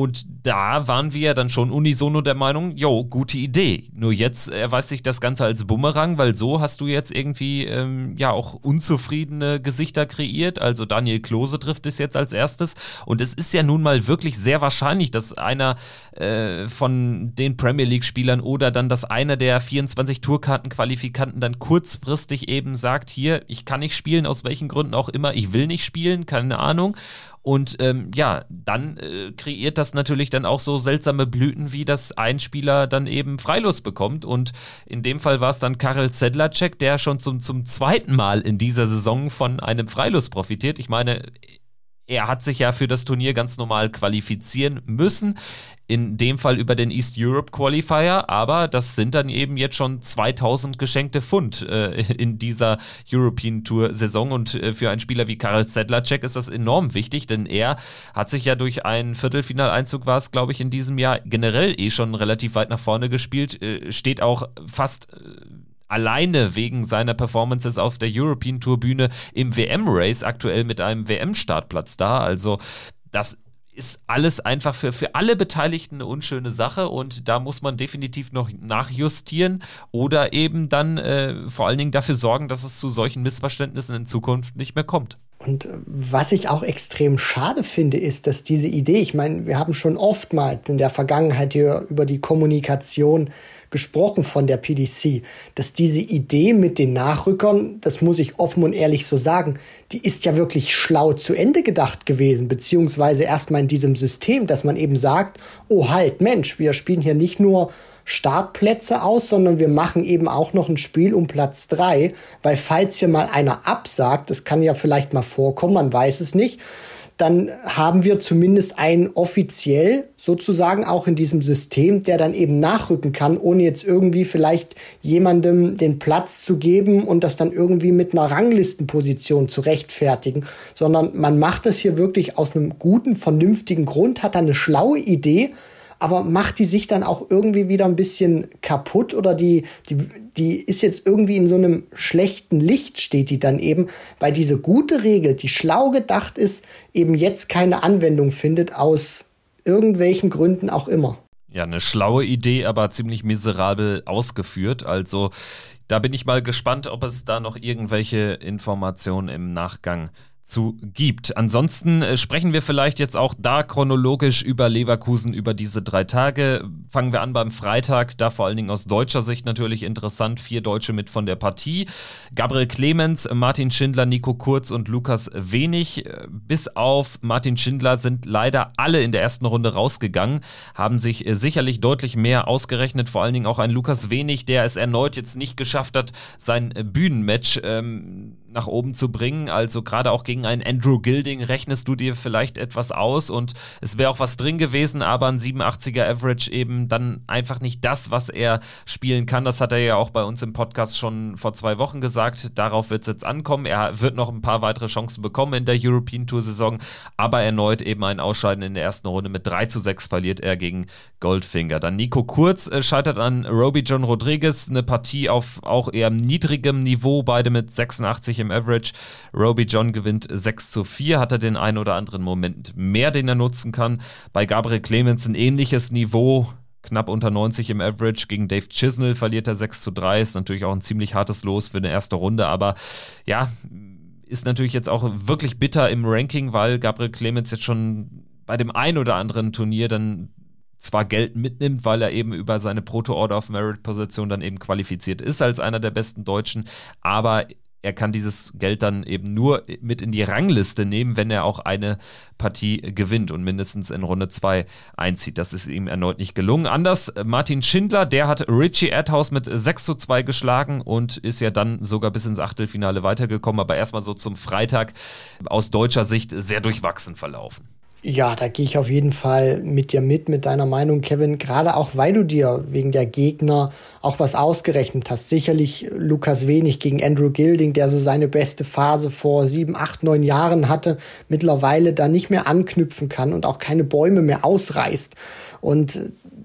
A: Und da waren wir ja dann schon unisono der Meinung, jo, gute Idee. Nur jetzt erweist sich das Ganze als Bumerang, weil so hast du jetzt irgendwie ähm, ja auch unzufriedene Gesichter kreiert. Also Daniel Klose trifft es jetzt als erstes. Und es ist ja nun mal wirklich sehr wahrscheinlich, dass einer äh, von den Premier League-Spielern oder dann, dass einer der 24 Tourkartenqualifikanten dann kurzfristig eben sagt, hier, ich kann nicht spielen, aus welchen Gründen auch immer, ich will nicht spielen, keine Ahnung. Und ähm, ja, dann äh, kreiert das natürlich dann auch so seltsame Blüten, wie das ein Spieler dann eben freilos bekommt. Und in dem Fall war es dann Karel Sedlacek, der schon zum, zum zweiten Mal in dieser Saison von einem Freilos profitiert. Ich meine, er hat sich ja für das Turnier ganz normal qualifizieren müssen. In dem Fall über den East Europe Qualifier, aber das sind dann eben jetzt schon 2000 geschenkte Pfund äh, in dieser European Tour Saison. Und äh, für einen Spieler wie Karel Sedlacek ist das enorm wichtig, denn er hat sich ja durch einen Viertelfinaleinzug war es, glaube ich, in diesem Jahr generell eh schon relativ weit nach vorne gespielt, äh, steht auch fast äh, alleine wegen seiner Performances auf der European Tour Bühne im WM Race aktuell mit einem WM Startplatz da, also das ist alles einfach für, für alle Beteiligten eine unschöne Sache und da muss man definitiv noch nachjustieren oder eben dann äh, vor allen Dingen dafür sorgen, dass es zu solchen Missverständnissen in Zukunft nicht mehr kommt.
C: Und äh, was ich auch extrem schade finde, ist, dass diese Idee, ich meine, wir haben schon oftmals in der Vergangenheit hier über die Kommunikation gesprochen von der PDC, dass diese Idee mit den Nachrückern, das muss ich offen und ehrlich so sagen, die ist ja wirklich schlau zu Ende gedacht gewesen, beziehungsweise erstmal in diesem System, dass man eben sagt, oh halt, Mensch, wir spielen hier nicht nur Startplätze aus, sondern wir machen eben auch noch ein Spiel um Platz drei, weil falls hier mal einer absagt, das kann ja vielleicht mal vorkommen, man weiß es nicht, dann haben wir zumindest einen offiziell sozusagen auch in diesem System, der dann eben nachrücken kann, ohne jetzt irgendwie vielleicht jemandem den Platz zu geben und das dann irgendwie mit einer Ranglistenposition zu rechtfertigen, sondern man macht das hier wirklich aus einem guten, vernünftigen Grund, hat dann eine schlaue Idee, aber macht die sich dann auch irgendwie wieder ein bisschen kaputt oder die, die, die ist jetzt irgendwie in so einem schlechten Licht, steht die dann eben, weil diese gute Regel, die schlau gedacht ist, eben jetzt keine Anwendung findet aus irgendwelchen Gründen auch immer.
A: Ja, eine schlaue Idee, aber ziemlich miserabel ausgeführt. Also da bin ich mal gespannt, ob es da noch irgendwelche Informationen im Nachgang gibt zu gibt. Ansonsten äh, sprechen wir vielleicht jetzt auch da chronologisch über Leverkusen über diese drei Tage. Fangen wir an beim Freitag, da vor allen Dingen aus deutscher Sicht natürlich interessant. Vier Deutsche mit von der Partie. Gabriel Clemens, Martin Schindler, Nico Kurz und Lukas Wenig. Bis auf Martin Schindler sind leider alle in der ersten Runde rausgegangen, haben sich äh, sicherlich deutlich mehr ausgerechnet. Vor allen Dingen auch ein Lukas Wenig, der es erneut jetzt nicht geschafft hat, sein äh, Bühnenmatch ähm, nach oben zu bringen. Also gerade auch gegen einen Andrew Gilding rechnest du dir vielleicht etwas aus und es wäre auch was drin gewesen, aber ein 87er Average eben dann einfach nicht das, was er spielen kann. Das hat er ja auch bei uns im Podcast schon vor zwei Wochen gesagt. Darauf wird es jetzt ankommen. Er wird noch ein paar weitere Chancen bekommen in der European Tour Saison, aber erneut eben ein Ausscheiden in der ersten Runde mit 3 zu 6 verliert er gegen Goldfinger. Dann Nico Kurz äh, scheitert an Roby John Rodriguez, eine Partie auf auch eher niedrigem Niveau, beide mit 86 im Average. Roby John gewinnt 6 zu 4, hat er den einen oder anderen Moment mehr, den er nutzen kann. Bei Gabriel Clemens ein ähnliches Niveau, knapp unter 90 im Average. Gegen Dave Chisnell verliert er 6 zu 3. Ist natürlich auch ein ziemlich hartes Los für eine erste Runde, aber ja, ist natürlich jetzt auch wirklich bitter im Ranking, weil Gabriel Clemens jetzt schon bei dem ein oder anderen Turnier dann zwar Geld mitnimmt, weil er eben über seine Proto-Order of Merit-Position dann eben qualifiziert ist als einer der besten Deutschen, aber er kann dieses Geld dann eben nur mit in die Rangliste nehmen, wenn er auch eine Partie gewinnt und mindestens in Runde 2 einzieht. Das ist ihm erneut nicht gelungen. Anders, Martin Schindler, der hat Richie Erdhaus mit 6 zu 2 geschlagen und ist ja dann sogar bis ins Achtelfinale weitergekommen, aber erstmal so zum Freitag aus deutscher Sicht sehr durchwachsen verlaufen.
C: Ja, da gehe ich auf jeden Fall mit dir mit, mit deiner Meinung, Kevin. Gerade auch, weil du dir wegen der Gegner auch was ausgerechnet hast. Sicherlich Lukas Wenig gegen Andrew Gilding, der so seine beste Phase vor sieben, acht, neun Jahren hatte, mittlerweile da nicht mehr anknüpfen kann und auch keine Bäume mehr ausreißt. Und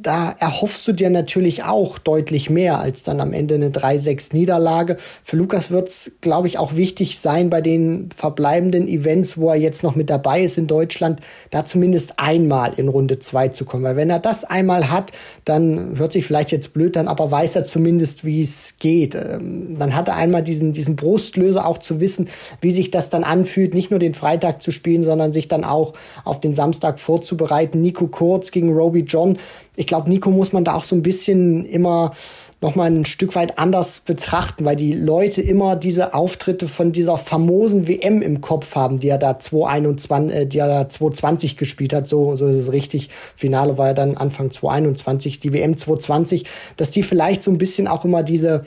C: da erhoffst du dir natürlich auch deutlich mehr als dann am Ende eine 3-6-Niederlage. Für Lukas wird es, glaube ich, auch wichtig sein bei den verbleibenden Events, wo er jetzt noch mit dabei ist in Deutschland, da zumindest einmal in Runde 2 zu kommen. Weil wenn er das einmal hat, dann hört sich vielleicht jetzt blöd an, aber weiß er zumindest, wie es geht. Ähm, dann hat er einmal diesen, diesen Brustlöser auch zu wissen, wie sich das dann anfühlt, nicht nur den Freitag zu spielen, sondern sich dann auch auf den Samstag vorzubereiten. Nico Kurz gegen Roby John. Ich glaube, Nico muss man da auch so ein bisschen immer noch mal ein Stück weit anders betrachten, weil die Leute immer diese Auftritte von dieser famosen WM im Kopf haben, die er da 2021, äh, die er da 2020 gespielt hat, so, so ist es richtig. Finale war ja dann Anfang 2021, die WM 2020, dass die vielleicht so ein bisschen auch immer diese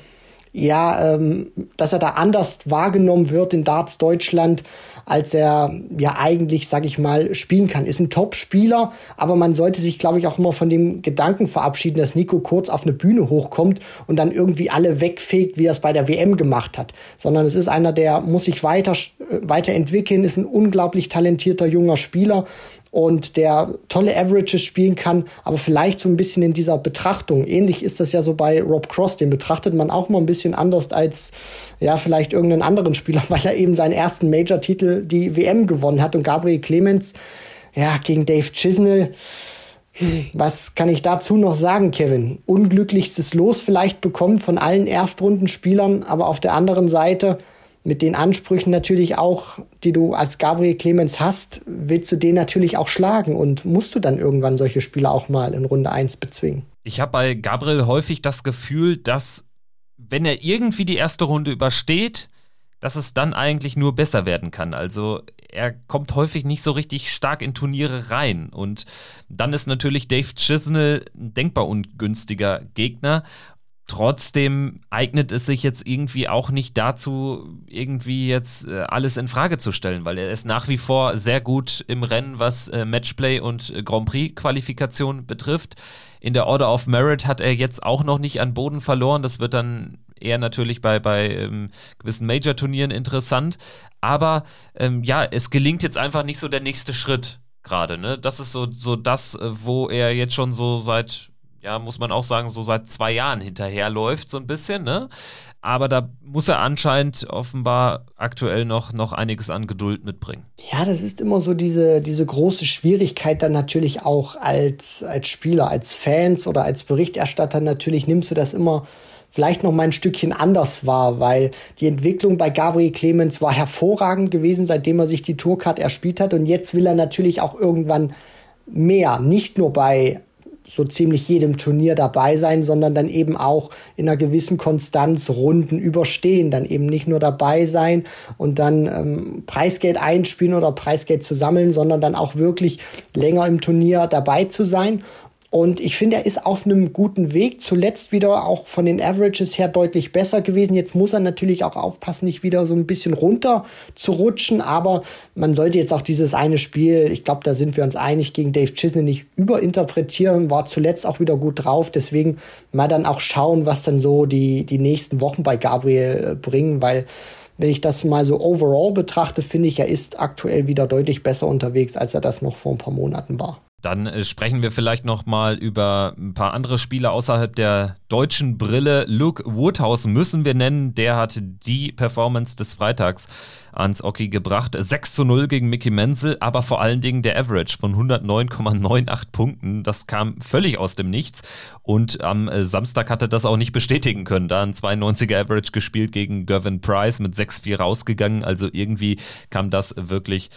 C: ja, ähm, dass er da anders wahrgenommen wird in Darts Deutschland, als er ja eigentlich, sag ich mal, spielen kann. Ist ein Top-Spieler, aber man sollte sich, glaube ich, auch immer von dem Gedanken verabschieden, dass Nico kurz auf eine Bühne hochkommt und dann irgendwie alle wegfegt, wie er es bei der WM gemacht hat. Sondern es ist einer, der muss sich weiter, äh, weiterentwickeln, ist ein unglaublich talentierter junger Spieler und der tolle Averages spielen kann, aber vielleicht so ein bisschen in dieser Betrachtung. Ähnlich ist das ja so bei Rob Cross, den betrachtet man auch mal ein bisschen anders als ja vielleicht irgendeinen anderen Spieler, weil er eben seinen ersten Major-Titel die WM gewonnen hat und Gabriel Clemens ja gegen Dave Chisnell. Was kann ich dazu noch sagen, Kevin? Unglücklichstes Los vielleicht bekommen von allen Erstrundenspielern, aber auf der anderen Seite mit den Ansprüchen natürlich auch, die du als Gabriel Clemens hast, willst du den natürlich auch schlagen und musst du dann irgendwann solche Spieler auch mal in Runde 1 bezwingen.
A: Ich habe bei Gabriel häufig das Gefühl, dass wenn er irgendwie die erste Runde übersteht, dass es dann eigentlich nur besser werden kann. Also er kommt häufig nicht so richtig stark in Turniere rein. Und dann ist natürlich Dave Chisnell ein denkbar ungünstiger Gegner. Trotzdem eignet es sich jetzt irgendwie auch nicht dazu, irgendwie jetzt äh, alles in Frage zu stellen, weil er ist nach wie vor sehr gut im Rennen, was äh, Matchplay und äh, Grand Prix-Qualifikation betrifft. In der Order of Merit hat er jetzt auch noch nicht an Boden verloren. Das wird dann eher natürlich bei, bei ähm, gewissen Major-Turnieren interessant. Aber ähm, ja, es gelingt jetzt einfach nicht so der nächste Schritt gerade. Ne? Das ist so, so das, wo er jetzt schon so seit ja, muss man auch sagen, so seit zwei Jahren hinterherläuft, so ein bisschen, ne? Aber da muss er anscheinend offenbar aktuell noch, noch einiges an Geduld mitbringen.
C: Ja, das ist immer so diese, diese große Schwierigkeit dann natürlich auch als, als Spieler, als Fans oder als Berichterstatter natürlich nimmst du das immer vielleicht noch mal ein Stückchen anders wahr, weil die Entwicklung bei Gabriel Clemens war hervorragend gewesen, seitdem er sich die Tourcard erspielt hat und jetzt will er natürlich auch irgendwann mehr, nicht nur bei so ziemlich jedem Turnier dabei sein, sondern dann eben auch in einer gewissen Konstanz Runden überstehen, dann eben nicht nur dabei sein und dann ähm, Preisgeld einspielen oder Preisgeld zu sammeln, sondern dann auch wirklich länger im Turnier dabei zu sein. Und ich finde, er ist auf einem guten Weg. Zuletzt wieder auch von den Averages her deutlich besser gewesen. Jetzt muss er natürlich auch aufpassen, nicht wieder so ein bisschen runter zu rutschen. Aber man sollte jetzt auch dieses eine Spiel, ich glaube, da sind wir uns einig, gegen Dave Chisney nicht überinterpretieren. War zuletzt auch wieder gut drauf. Deswegen mal dann auch schauen, was dann so die, die nächsten Wochen bei Gabriel äh, bringen, weil wenn ich das mal so overall betrachte, finde ich, er ist aktuell wieder deutlich besser unterwegs, als er das noch vor ein paar Monaten war.
A: Dann äh, sprechen wir vielleicht noch mal über ein paar andere Spieler außerhalb der deutschen Brille. Luke Woodhouse müssen wir nennen. Der hat die Performance des Freitags ans Oki gebracht. 6 zu 0 gegen Mickey Menzel, aber vor allen Dingen der Average von 109,98 Punkten. Das kam völlig aus dem Nichts. Und am äh, Samstag hat er das auch nicht bestätigen können. Da ein 92er Average gespielt gegen Gervin Price mit 6-4 rausgegangen. Also irgendwie kam das wirklich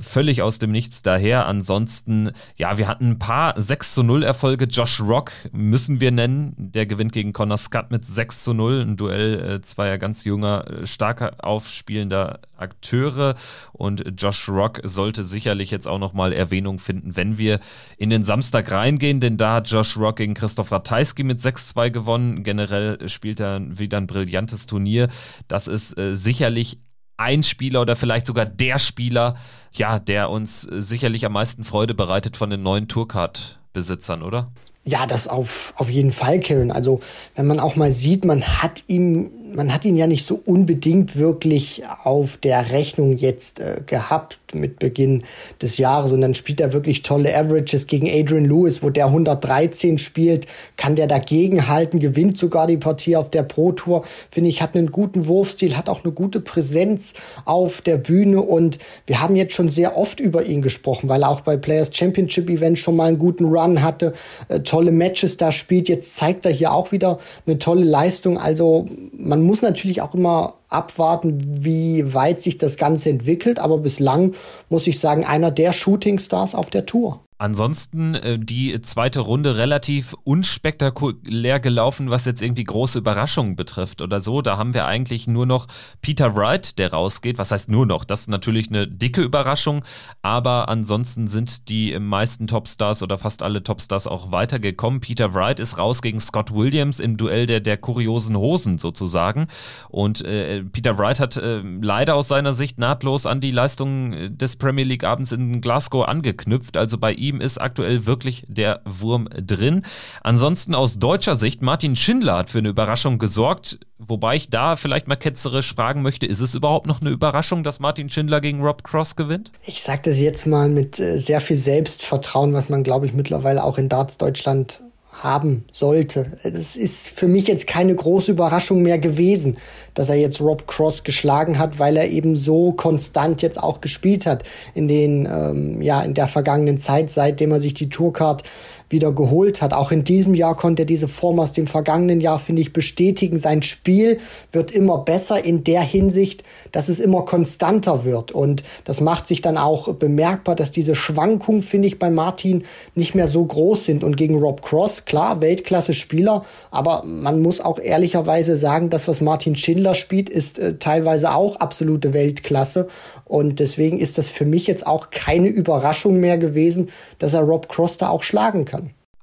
A: völlig aus dem Nichts daher. Ansonsten, ja, wir hatten ein paar 6 zu 0 Erfolge. Josh Rock müssen wir nennen. Der gewinnt gegen Connor Scott mit 6 zu 0. Ein Duell äh, zweier ganz junger, äh, starker aufspielender Akteure. Und Josh Rock sollte sicherlich jetzt auch nochmal Erwähnung finden, wenn wir in den Samstag reingehen, denn da hat Josh Rock gegen Christoph Ratajski mit 6-2 gewonnen. Generell spielt er wieder ein brillantes Turnier. Das ist äh, sicherlich ein Spieler oder vielleicht sogar der Spieler, ja, der uns sicherlich am meisten Freude bereitet von den neuen Tourcard-Besitzern, oder?
C: Ja, das auf, auf jeden Fall, Karen. Also, wenn man auch mal sieht, man hat ihm man hat ihn ja nicht so unbedingt wirklich auf der Rechnung jetzt äh, gehabt mit Beginn des Jahres. Und dann spielt er wirklich tolle Averages gegen Adrian Lewis, wo der 113 spielt, kann der dagegen halten, gewinnt sogar die Partie auf der Pro Tour, finde ich, hat einen guten Wurfstil, hat auch eine gute Präsenz auf der Bühne. Und wir haben jetzt schon sehr oft über ihn gesprochen, weil er auch bei Players Championship Event schon mal einen guten Run hatte, äh, tolle Matches da spielt, jetzt zeigt er hier auch wieder eine tolle Leistung, also man man muss natürlich auch immer abwarten, wie weit sich das Ganze entwickelt, aber bislang muss ich sagen, einer der Shootingstars auf der Tour.
A: Ansonsten äh, die zweite Runde relativ unspektakulär gelaufen, was jetzt irgendwie große Überraschungen betrifft oder so. Da haben wir eigentlich nur noch Peter Wright, der rausgeht. Was heißt nur noch? Das ist natürlich eine dicke Überraschung, aber ansonsten sind die meisten Topstars oder fast alle Topstars auch weitergekommen. Peter Wright ist raus gegen Scott Williams im Duell der, der kuriosen Hosen sozusagen. Und äh, Peter Wright hat äh, leider aus seiner Sicht nahtlos an die Leistungen des Premier League Abends in Glasgow angeknüpft. Also bei ihm ihm ist aktuell wirklich der Wurm drin. Ansonsten aus deutscher Sicht, Martin Schindler hat für eine Überraschung gesorgt, wobei ich da vielleicht mal ketzerisch fragen möchte, ist es überhaupt noch eine Überraschung, dass Martin Schindler gegen Rob Cross gewinnt?
C: Ich sage das jetzt mal mit äh, sehr viel Selbstvertrauen, was man, glaube ich, mittlerweile auch in Darts Deutschland haben sollte. Es ist für mich jetzt keine große Überraschung mehr gewesen, dass er jetzt Rob Cross geschlagen hat, weil er eben so konstant jetzt auch gespielt hat in den ähm, ja in der vergangenen Zeit, seitdem er sich die Tourcard wieder geholt hat. Auch in diesem Jahr konnte er diese Form aus dem vergangenen Jahr, finde ich, bestätigen. Sein Spiel wird immer besser in der Hinsicht, dass es immer konstanter wird. Und das macht sich dann auch bemerkbar, dass diese Schwankungen, finde ich, bei Martin nicht mehr so groß sind. Und gegen Rob Cross, klar, Weltklasse-Spieler, aber man muss auch ehrlicherweise sagen, das, was Martin Schindler spielt, ist äh, teilweise auch absolute Weltklasse. Und deswegen ist das für mich jetzt auch keine Überraschung mehr gewesen, dass er Rob Cross da auch schlagen kann.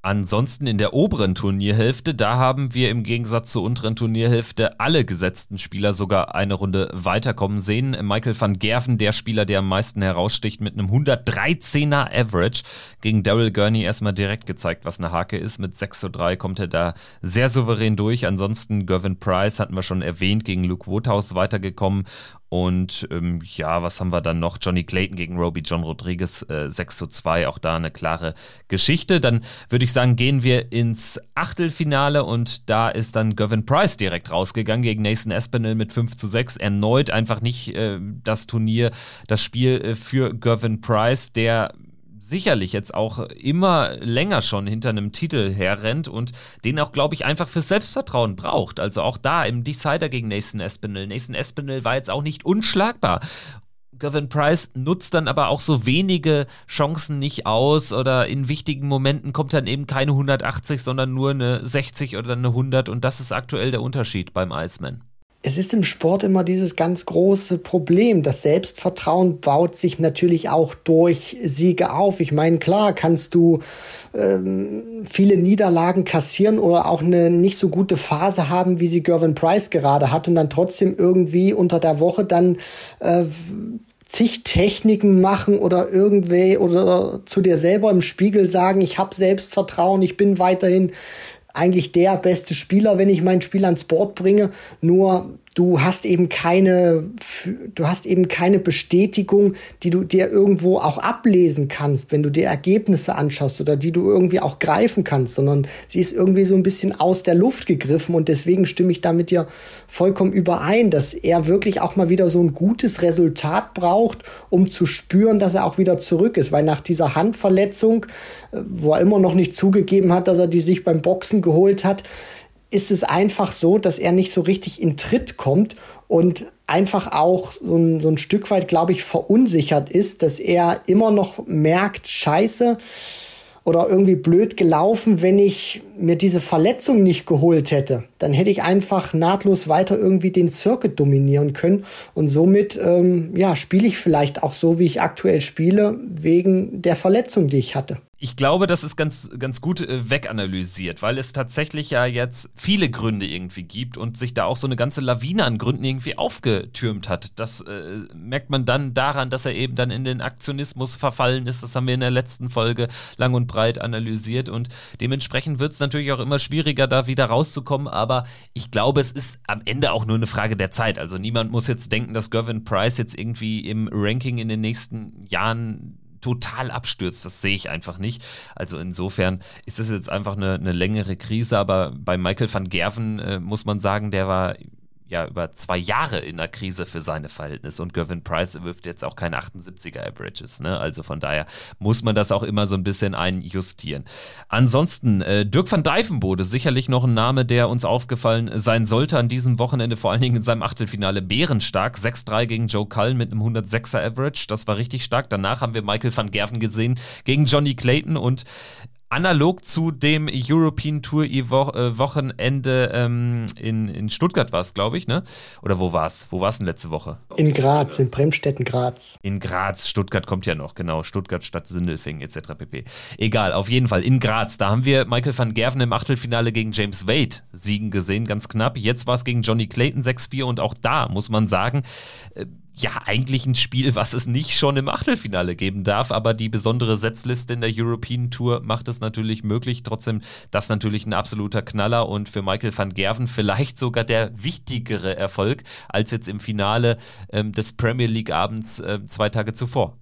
A: Ansonsten in der oberen Turnierhälfte, da haben wir im Gegensatz zur unteren Turnierhälfte alle gesetzten Spieler sogar eine Runde weiterkommen sehen. Michael van Gerven, der Spieler, der am meisten heraussticht, mit einem 113er Average gegen Daryl Gurney erstmal direkt gezeigt, was eine Hake ist. Mit 6 zu 3 kommt er da sehr souverän durch. Ansonsten Gervin Price hatten wir schon erwähnt, gegen Luke Woodhouse weitergekommen und ähm, ja, was haben wir dann noch? Johnny Clayton gegen Roby John Rodriguez, äh, 6 zu 2, auch da eine klare Geschichte. Dann würde ich sagen, gehen wir ins Achtelfinale und da ist dann Gavin Price direkt rausgegangen gegen Nathan Espinel mit 5 zu 6. Erneut einfach nicht äh, das Turnier, das Spiel äh, für Gavin Price, der sicherlich jetzt auch immer länger schon hinter einem Titel herrennt und den auch, glaube ich, einfach fürs Selbstvertrauen braucht. Also auch da im Decider gegen Nathan Espinel. Nathan Espinel war jetzt auch nicht unschlagbar. Gavin Price nutzt dann aber auch so wenige Chancen nicht aus oder in wichtigen Momenten kommt dann eben keine 180, sondern nur eine 60 oder eine 100 und das ist aktuell der Unterschied beim Iceman
C: es ist im Sport immer dieses ganz große Problem. Das Selbstvertrauen baut sich natürlich auch durch Siege auf. Ich meine, klar kannst du ähm, viele Niederlagen kassieren oder auch eine nicht so gute Phase haben, wie sie Gervin Price gerade hat und dann trotzdem irgendwie unter der Woche dann äh, zig Techniken machen oder irgendwie oder zu dir selber im Spiegel sagen, ich habe Selbstvertrauen, ich bin weiterhin eigentlich der beste Spieler, wenn ich mein Spiel ans Board bringe. Nur du hast eben keine, du hast eben keine Bestätigung, die du dir irgendwo auch ablesen kannst, wenn du dir Ergebnisse anschaust oder die du irgendwie auch greifen kannst, sondern sie ist irgendwie so ein bisschen aus der Luft gegriffen und deswegen stimme ich da mit dir vollkommen überein, dass er wirklich auch mal wieder so ein gutes Resultat braucht, um zu spüren, dass er auch wieder zurück ist, weil nach dieser Handverletzung, äh, wo er immer noch nicht zugegeben hat, dass er die sich beim Boxen geholt hat, ist es einfach so, dass er nicht so richtig in Tritt kommt und einfach auch so ein, so ein Stück weit, glaube ich, verunsichert ist, dass er immer noch merkt, scheiße, oder irgendwie blöd gelaufen, wenn ich mir diese Verletzung nicht geholt hätte. Dann hätte ich einfach nahtlos weiter irgendwie den Circuit dominieren können und somit ähm, ja spiele ich vielleicht auch so, wie ich aktuell spiele, wegen der Verletzung, die ich hatte
A: ich glaube, das ist ganz, ganz gut äh, weganalysiert, weil es tatsächlich ja jetzt viele Gründe irgendwie gibt und sich da auch so eine ganze Lawine an Gründen irgendwie aufgetürmt hat. Das äh, merkt man dann daran, dass er eben dann in den Aktionismus verfallen ist. Das haben wir in der letzten Folge lang und breit analysiert und dementsprechend wird es natürlich auch immer schwieriger, da wieder rauszukommen. Aber ich glaube, es ist am Ende auch nur eine Frage der Zeit. Also niemand muss jetzt denken, dass Gavin Price jetzt irgendwie im Ranking in den nächsten Jahren total abstürzt. Das sehe ich einfach nicht. Also insofern ist das jetzt einfach eine, eine längere Krise, aber bei Michael van Gerven äh, muss man sagen, der war ja über zwei Jahre in der Krise für seine Verhältnisse und Gervin Price wirft jetzt auch keine 78er Averages. Ne? Also von daher muss man das auch immer so ein bisschen einjustieren. Ansonsten, äh, Dirk van Dijvenbode, sicherlich noch ein Name, der uns aufgefallen sein sollte an diesem Wochenende, vor allen Dingen in seinem Achtelfinale bärenstark. 6-3 gegen Joe Cullen mit einem 106er Average, das war richtig stark. Danach haben wir Michael van Gerven gesehen gegen Johnny Clayton und analog zu dem European Tour äh, Wochenende ähm, in, in Stuttgart war es, glaube ich, ne? Oder wo war es? Wo war es denn letzte Woche?
C: In Graz, in Bremstetten, Graz.
A: In Graz, Stuttgart kommt ja noch, genau. Stuttgart statt Sindelfingen etc. pp. Egal, auf jeden Fall in Graz. Da haben wir Michael van Gerven im Achtelfinale gegen James Wade siegen gesehen, ganz knapp. Jetzt war es gegen Johnny Clayton 6-4 und auch da muss man sagen, äh, ja eigentlich ein Spiel, was es nicht schon im Achtelfinale geben darf, aber die besondere Setzliste in der European Tour macht es natürlich möglich. Trotzdem, das natürlich ein absoluter Knaller und für Michael van Gerven vielleicht sogar der wichtigere Erfolg als jetzt im Finale ähm, des Premier League Abends äh, zwei Tage zuvor.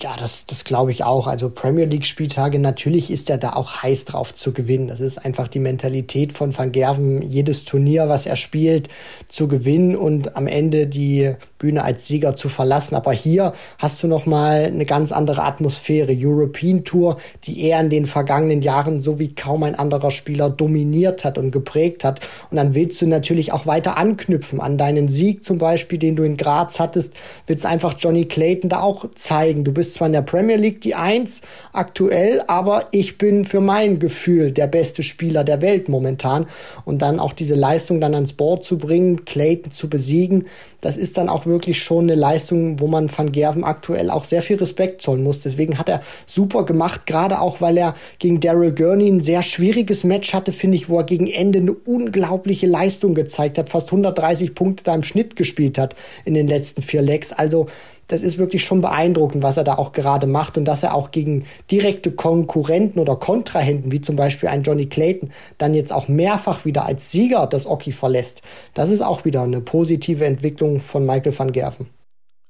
C: Ja, das, das glaube ich auch. Also Premier League Spieltage, natürlich ist er da auch heiß drauf zu gewinnen. Das ist einfach die Mentalität von Van Gerven, jedes Turnier, was er spielt, zu gewinnen und am Ende die Bühne als Sieger zu verlassen. Aber hier hast du noch mal eine ganz andere Atmosphäre. European Tour, die er in den vergangenen Jahren so wie kaum ein anderer Spieler dominiert hat und geprägt hat. Und dann willst du natürlich auch weiter anknüpfen an deinen Sieg zum Beispiel, den du in Graz hattest. Willst einfach Johnny Clayton da auch zeigen. Du bist zwar in der Premier League die Eins aktuell, aber ich bin für mein Gefühl der beste Spieler der Welt momentan. Und dann auch diese Leistung dann ans Board zu bringen, Clayton zu besiegen, das ist dann auch wirklich schon eine Leistung, wo man Van Gerven aktuell auch sehr viel Respekt zollen muss. Deswegen hat er super gemacht, gerade auch, weil er gegen Daryl Gurney ein sehr schwieriges Match hatte, finde ich, wo er gegen Ende eine unglaubliche Leistung gezeigt hat, fast 130 Punkte da im Schnitt gespielt hat in den letzten vier Legs. Also das ist wirklich schon beeindruckend, was er da auch gerade macht und dass er auch gegen direkte Konkurrenten oder Kontrahenten, wie zum Beispiel ein Johnny Clayton, dann jetzt auch mehrfach wieder als Sieger das Oki verlässt. Das ist auch wieder eine positive Entwicklung von Michael van Gerven.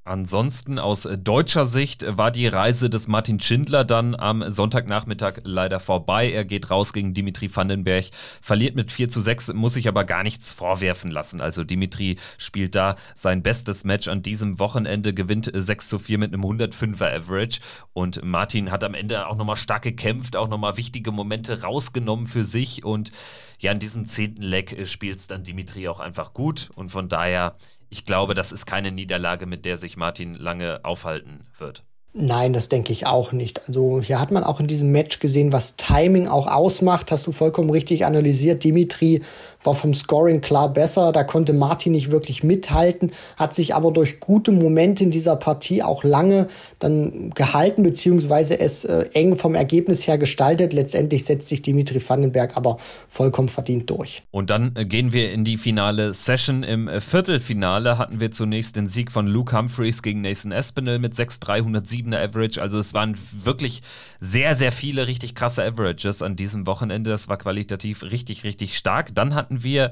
A: Ansonsten aus deutscher Sicht war die Reise des Martin Schindler dann am Sonntagnachmittag leider vorbei. Er geht raus gegen Dimitri Vandenberg, verliert mit 4 zu 6, muss sich aber gar nichts vorwerfen lassen. Also Dimitri spielt da sein bestes Match an diesem Wochenende, gewinnt 6 zu 4 mit einem 105er Average und Martin hat am Ende auch nochmal stark gekämpft, auch nochmal wichtige Momente rausgenommen für sich und ja, in diesem zehnten Leck spielt es dann Dimitri auch einfach gut und von daher ich glaube, das ist keine Niederlage, mit der sich Martin lange aufhalten wird.
C: Nein, das denke ich auch nicht. Also hier hat man auch in diesem Match gesehen, was Timing auch ausmacht. Hast du vollkommen richtig analysiert. Dimitri war vom Scoring klar besser. Da konnte Martin nicht wirklich mithalten, hat sich aber durch gute Momente in dieser Partie auch lange dann gehalten, beziehungsweise es äh, eng vom Ergebnis her gestaltet. Letztendlich setzt sich Dimitri Vandenberg aber vollkommen verdient durch.
A: Und dann äh, gehen wir in die finale Session. Im äh, Viertelfinale hatten wir zunächst den Sieg von Luke Humphreys gegen Nathan Espinel mit 6-307 7er Average. Also es waren wirklich sehr, sehr viele richtig krasse Averages an diesem Wochenende. Das war qualitativ richtig, richtig stark. Dann hatten wir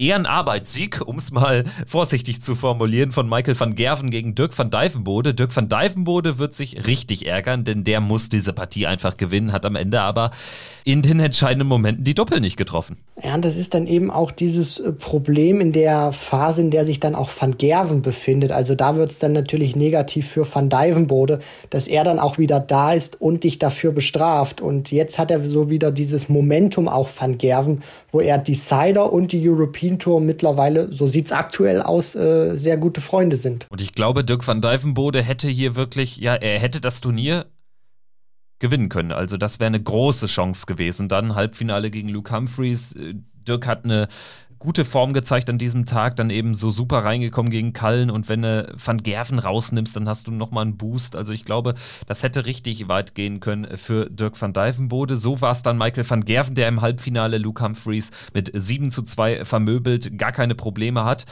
A: eher ein Arbeitssieg, um es mal vorsichtig zu formulieren, von Michael van Gerven gegen Dirk van Dijvenbode. Dirk van Dijvenbode wird sich richtig ärgern, denn der muss diese Partie einfach gewinnen, hat am Ende aber in den entscheidenden Momenten die Doppel nicht getroffen.
C: Ja, und das ist dann eben auch dieses äh, Problem in der Phase, in der sich dann auch Van Gerven befindet. Also da wird es dann natürlich negativ für Van Dijvenbode, dass er dann auch wieder da ist und dich dafür bestraft. Und jetzt hat er so wieder dieses Momentum auch Van Gerven, wo er die Cider und die European Tour mittlerweile, so sieht es aktuell aus, äh, sehr gute Freunde sind.
A: Und ich glaube, Dirk van Dijvenbode hätte hier wirklich, ja, er hätte das Turnier gewinnen können. Also das wäre eine große Chance gewesen. Dann Halbfinale gegen Luke Humphreys. Äh, Dirk hat eine gute Form gezeigt an diesem Tag, dann eben so super reingekommen gegen Kallen und wenn du Van Gerven rausnimmst, dann hast du nochmal einen Boost. Also ich glaube, das hätte richtig weit gehen können für Dirk van Dijvenbode. So war es dann Michael van Gerven, der im Halbfinale Luke Humphreys mit 7 zu 2 vermöbelt, gar keine Probleme hat.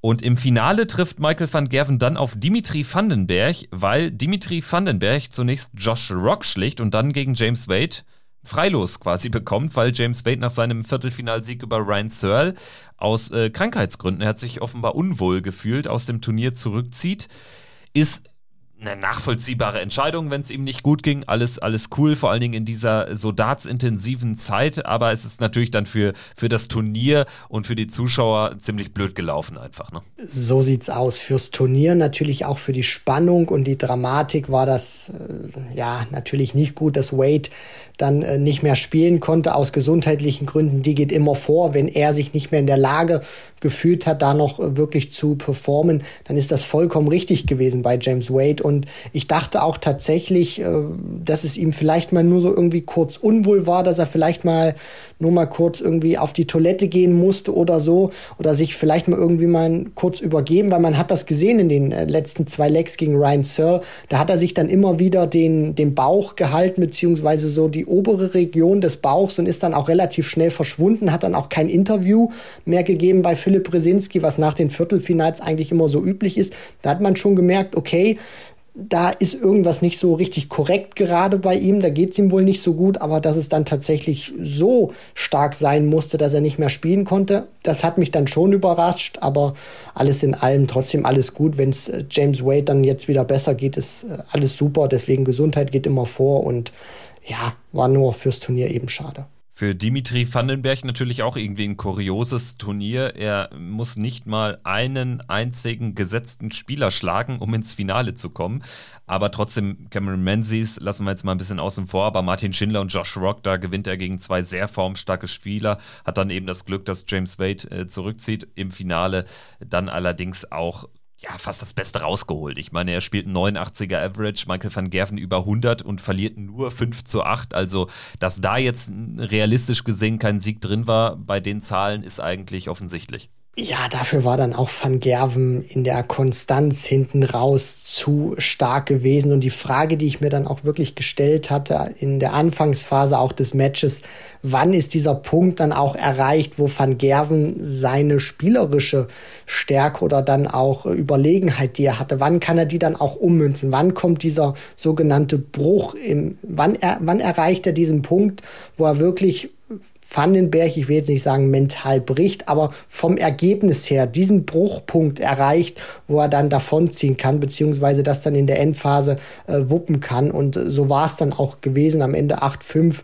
A: Und im Finale trifft Michael van Gerven dann auf Dimitri Vandenberg, weil Dimitri Vandenberg zunächst Josh Rock schlicht und dann gegen James Wade freilos quasi bekommt, weil James Wade nach seinem Viertelfinalsieg über Ryan Searle aus äh, Krankheitsgründen, er hat sich offenbar unwohl gefühlt, aus dem Turnier zurückzieht, ist eine nachvollziehbare Entscheidung, wenn es ihm nicht gut ging. Alles, alles cool, vor allen Dingen in dieser so dartsintensiven Zeit. Aber es ist natürlich dann für, für das Turnier und für die Zuschauer ziemlich blöd gelaufen einfach. Ne?
C: So sieht's aus. Fürs Turnier natürlich auch für die Spannung und die Dramatik war das äh, ja natürlich nicht gut, dass Wade dann äh, nicht mehr spielen konnte aus gesundheitlichen Gründen. Die geht immer vor, wenn er sich nicht mehr in der Lage gefühlt hat, da noch äh, wirklich zu performen, dann ist das vollkommen richtig gewesen bei James Wade. Und ich dachte auch tatsächlich, äh, dass es ihm vielleicht mal nur so irgendwie kurz unwohl war, dass er vielleicht mal nur mal kurz irgendwie auf die Toilette gehen musste oder so oder sich vielleicht mal irgendwie mal kurz übergeben, weil man hat das gesehen in den äh, letzten zwei Legs gegen Ryan Searle. Da hat er sich dann immer wieder den, den Bauch gehalten, beziehungsweise so die obere Region des Bauchs und ist dann auch relativ schnell verschwunden, hat dann auch kein Interview mehr gegeben bei Philipp Brzezinski, was nach den Viertelfinals eigentlich immer so üblich ist. Da hat man schon gemerkt, okay, da ist irgendwas nicht so richtig korrekt gerade bei ihm, da geht es ihm wohl nicht so gut, aber dass es dann tatsächlich so stark sein musste, dass er nicht mehr spielen konnte, das hat mich dann schon überrascht, aber alles in allem trotzdem alles gut. Wenn es äh, James Wade dann jetzt wieder besser geht, ist äh, alles super, deswegen Gesundheit geht immer vor und ja, war nur fürs Turnier eben schade.
A: Für Dimitri Vandenberg natürlich auch irgendwie ein kurioses Turnier. Er muss nicht mal einen einzigen gesetzten Spieler schlagen, um ins Finale zu kommen. Aber trotzdem, Cameron Menzies lassen wir jetzt mal ein bisschen außen vor. Aber Martin Schindler und Josh Rock, da gewinnt er gegen zwei sehr formstarke Spieler. Hat dann eben das Glück, dass James Wade äh, zurückzieht im Finale. Dann allerdings auch ja, fast das Beste rausgeholt. Ich meine, er spielt einen 89er Average, Michael van Gerven über 100 und verliert nur 5 zu 8. Also, dass da jetzt realistisch gesehen kein Sieg drin war bei den Zahlen, ist eigentlich offensichtlich.
C: Ja, dafür war dann auch Van Gerven in der Konstanz hinten raus zu stark gewesen. Und die Frage, die ich mir dann auch wirklich gestellt hatte in der Anfangsphase auch des Matches, wann ist dieser Punkt dann auch erreicht, wo Van Gerven seine spielerische Stärke oder dann auch Überlegenheit, die er hatte, wann kann er die dann auch ummünzen? Wann kommt dieser sogenannte Bruch im, wann, er, wann erreicht er diesen Punkt, wo er wirklich Vandenberg, ich will jetzt nicht sagen mental bricht, aber vom Ergebnis her diesen Bruchpunkt erreicht, wo er dann davonziehen kann, beziehungsweise das dann in der Endphase äh, wuppen kann. Und äh, so war es dann auch gewesen am Ende 8-5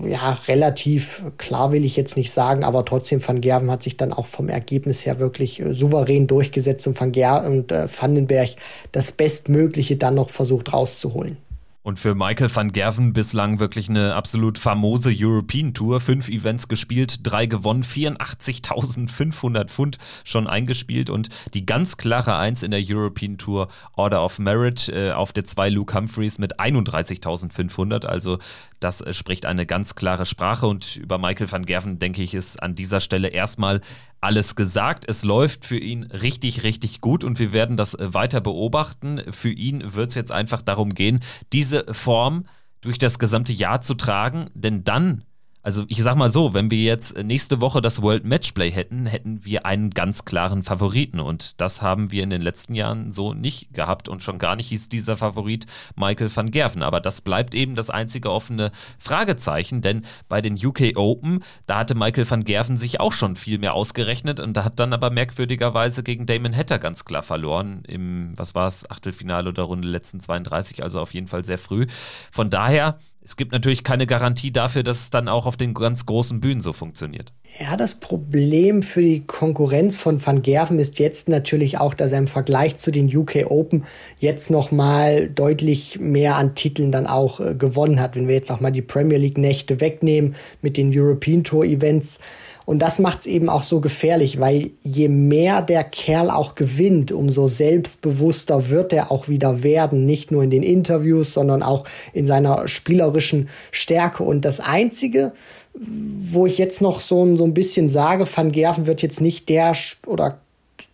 C: äh, ja, relativ klar will ich jetzt nicht sagen, aber trotzdem Van Gerven hat sich dann auch vom Ergebnis her wirklich äh, souverän durchgesetzt und Van Gerven und äh, Vandenberg das Bestmögliche dann noch versucht rauszuholen.
A: Und für Michael van Gerven bislang wirklich eine absolut famose European Tour. Fünf Events gespielt, drei gewonnen, 84.500 Pfund schon eingespielt und die ganz klare Eins in der European Tour Order of Merit äh, auf der zwei Luke Humphreys mit 31.500. Also das äh, spricht eine ganz klare Sprache und über Michael van Gerven denke ich ist an dieser Stelle erstmal alles gesagt. Es läuft für ihn richtig, richtig gut und wir werden das äh, weiter beobachten. Für ihn wird es jetzt einfach darum gehen, diese Form durch das gesamte Jahr zu tragen, denn dann Also ich sag mal so, wenn wir jetzt nächste Woche das World Matchplay hätten, hätten wir einen ganz klaren Favoriten. Und das haben wir in den letzten Jahren so nicht gehabt. Und schon gar nicht hieß dieser Favorit Michael van Gerven. Aber das bleibt eben das einzige offene Fragezeichen, denn bei den UK Open, da hatte Michael van Gerven sich auch schon viel mehr ausgerechnet und da hat dann aber merkwürdigerweise gegen Damon Hatter ganz klar verloren. Im, was war es, Achtelfinale oder Runde letzten 32, also auf jeden Fall sehr früh. Von daher es gibt natürlich keine Garantie dafür, dass es dann auch auf den ganz großen Bühnen so funktioniert.
C: Ja, das Problem für die Konkurrenz von Van Gerven ist jetzt natürlich auch, dass er im Vergleich zu den UK Open jetzt nochmal deutlich mehr an Titeln dann auch äh, gewonnen hat. Wenn wir jetzt auch mal die Premier League Nächte wegnehmen mit den European Tour Events, und das macht es eben auch so gefährlich, weil je mehr der Kerl auch gewinnt, umso selbstbewusster wird er auch wieder werden. Nicht nur in den Interviews, sondern auch in seiner spielerischen Stärke. Und das Einzige, wo ich jetzt noch so, so ein bisschen sage, Van Gerven wird jetzt nicht der oder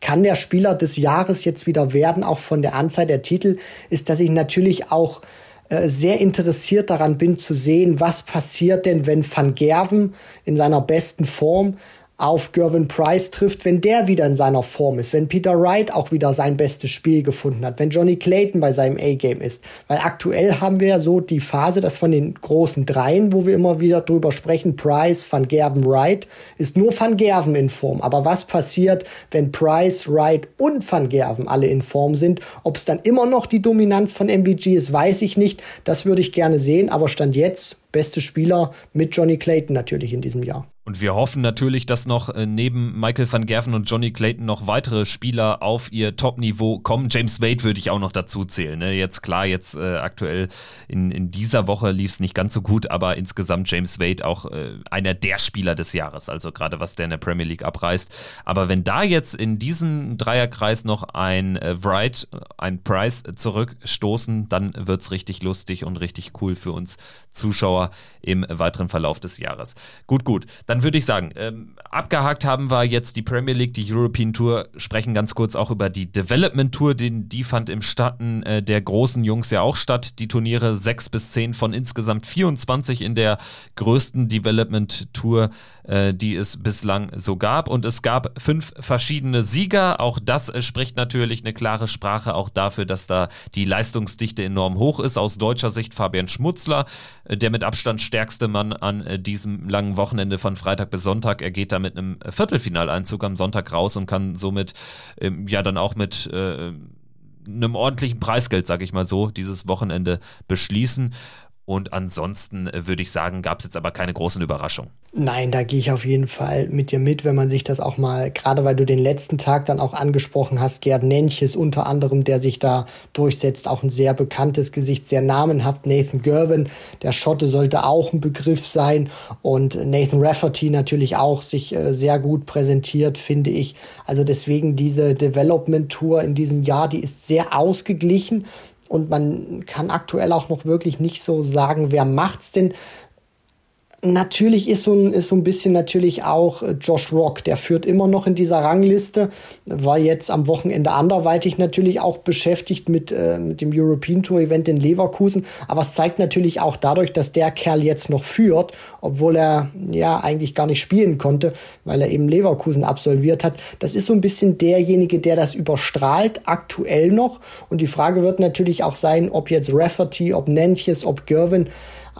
C: kann der Spieler des Jahres jetzt wieder werden, auch von der Anzahl der Titel, ist, dass ich natürlich auch äh, sehr interessiert daran bin zu sehen, was passiert denn, wenn Van Gerven in seiner besten Form auf Gervin Price trifft, wenn der wieder in seiner Form ist, wenn Peter Wright auch wieder sein bestes Spiel gefunden hat, wenn Johnny Clayton bei seinem A-Game ist. Weil aktuell haben wir ja so die Phase, dass von den großen Dreien, wo wir immer wieder drüber sprechen, Price, Van Gerven, Wright, ist nur Van Gerven in Form. Aber was passiert, wenn Price, Wright und Van Gerven alle in Form sind? Ob es dann immer noch die Dominanz von MVG ist, weiß ich nicht. Das würde ich gerne sehen. Aber Stand jetzt, beste Spieler mit Johnny Clayton natürlich in diesem Jahr.
A: Und wir hoffen natürlich, dass noch äh, neben Michael van Gerven und Johnny Clayton noch weitere Spieler auf ihr Top-Niveau kommen. James Wade würde ich auch noch dazu zählen. Ne? Jetzt klar, jetzt äh, aktuell in, in dieser Woche lief es nicht ganz so gut, aber insgesamt James Wade auch äh, einer der Spieler des Jahres. Also gerade was der in der Premier League abreißt. Aber wenn da jetzt in diesen Dreierkreis noch ein äh, Wright, ein Price zurückstoßen, dann wird es richtig lustig und richtig cool für uns Zuschauer im weiteren Verlauf des Jahres. Gut, gut. Dann dann würde ich sagen, ähm, abgehakt haben wir jetzt die Premier League, die European Tour, sprechen ganz kurz auch über die Development Tour, den, die fand im Statten äh, der großen Jungs ja auch statt. Die Turniere 6 bis 10 von insgesamt 24 in der größten Development Tour, äh, die es bislang so gab. Und es gab fünf verschiedene Sieger. Auch das äh, spricht natürlich eine klare Sprache auch dafür, dass da die Leistungsdichte enorm hoch ist. Aus deutscher Sicht Fabian Schmutzler, äh, der mit Abstand stärkste Mann an äh, diesem langen Wochenende von Freitag Freitag bis Sonntag. Er geht da mit einem Viertelfinaleinzug am Sonntag raus und kann somit ähm, ja dann auch mit äh, einem ordentlichen Preisgeld, sage ich mal so, dieses Wochenende beschließen. Und ansonsten äh, würde ich sagen, gab es jetzt aber keine großen Überraschungen.
C: Nein, da gehe ich auf jeden Fall mit dir mit, wenn man sich das auch mal, gerade weil du den letzten Tag dann auch angesprochen hast, Gerd Nenches unter anderem, der sich da durchsetzt, auch ein sehr bekanntes Gesicht, sehr namenhaft. Nathan Gervin, der Schotte sollte auch ein Begriff sein und Nathan Rafferty natürlich auch sich äh, sehr gut präsentiert, finde ich. Also deswegen diese Development Tour in diesem Jahr, die ist sehr ausgeglichen und man kann aktuell auch noch wirklich nicht so sagen, wer macht's denn. Natürlich ist so, ein, ist so ein bisschen natürlich auch äh, Josh Rock, der führt immer noch in dieser Rangliste, war jetzt am Wochenende anderweitig natürlich auch beschäftigt mit, äh, mit dem European Tour Event in Leverkusen, aber es zeigt natürlich auch dadurch, dass der Kerl jetzt noch führt, obwohl er ja eigentlich gar nicht spielen konnte, weil er eben Leverkusen absolviert hat. Das ist so ein bisschen derjenige, der das überstrahlt, aktuell noch und die Frage wird natürlich auch sein, ob jetzt Rafferty, ob Nentjes, ob Gervin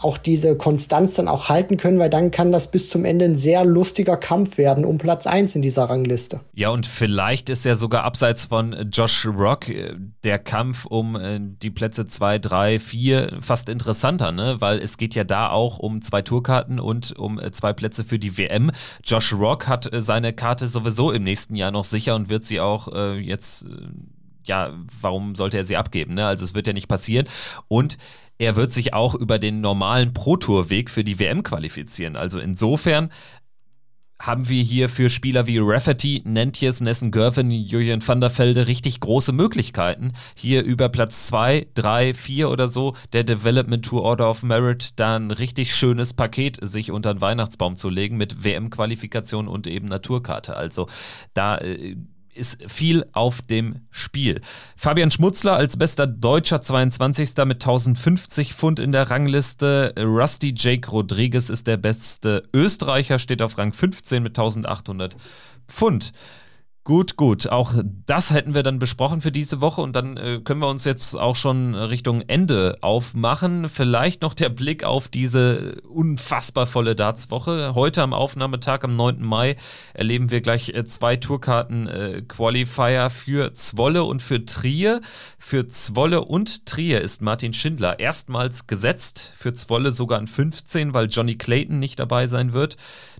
C: auch diese Konstanz dann auch halten können, weil dann kann das bis zum Ende ein sehr lustiger Kampf werden um Platz 1 in dieser Rangliste.
A: Ja, und vielleicht ist ja sogar abseits von Josh Rock äh, der Kampf um äh, die Plätze 2, 3, 4 fast interessanter, ne? weil es geht ja da auch um zwei Tourkarten und um äh, zwei Plätze für die WM. Josh Rock hat seine Karte sowieso im nächsten Jahr noch sicher und wird sie auch äh, jetzt, ja, warum sollte er sie abgeben? Ne? Also es wird ja nicht passieren. Und er wird sich auch über den normalen Pro-Tour-Weg für die WM qualifizieren. Also insofern haben wir hier für Spieler wie Rafferty, Nentjes, Nessen Gervin, Julian van der Velde richtig große Möglichkeiten, hier über Platz 2, 3, 4 oder so der Development Tour Order of Merit da ein richtig schönes Paket sich unter den Weihnachtsbaum zu legen mit WM-Qualifikation und eben Naturkarte. Also da äh, ist viel auf dem Spiel. Fabian Schmutzler als bester Deutscher 22. mit 1050 Pfund in der Rangliste. Rusty Jake Rodriguez ist der beste Österreicher, steht auf Rang 15 mit 1800 Pfund. Gut, gut. Auch das hätten wir dann besprochen für diese Woche und dann äh, können wir uns jetzt auch schon Richtung Ende aufmachen. Vielleicht noch der Blick auf diese unfassbar volle Darts-Woche. Heute am Aufnahmetag am 9. Mai erleben wir gleich äh, zwei Tourkarten-Qualifier äh, für Zwolle und für Trier. Für Zwolle und Trier ist Martin Schindler erstmals gesetzt. Für Zwolle sogar an 15, weil Johnny Clayton nicht dabei sein wird.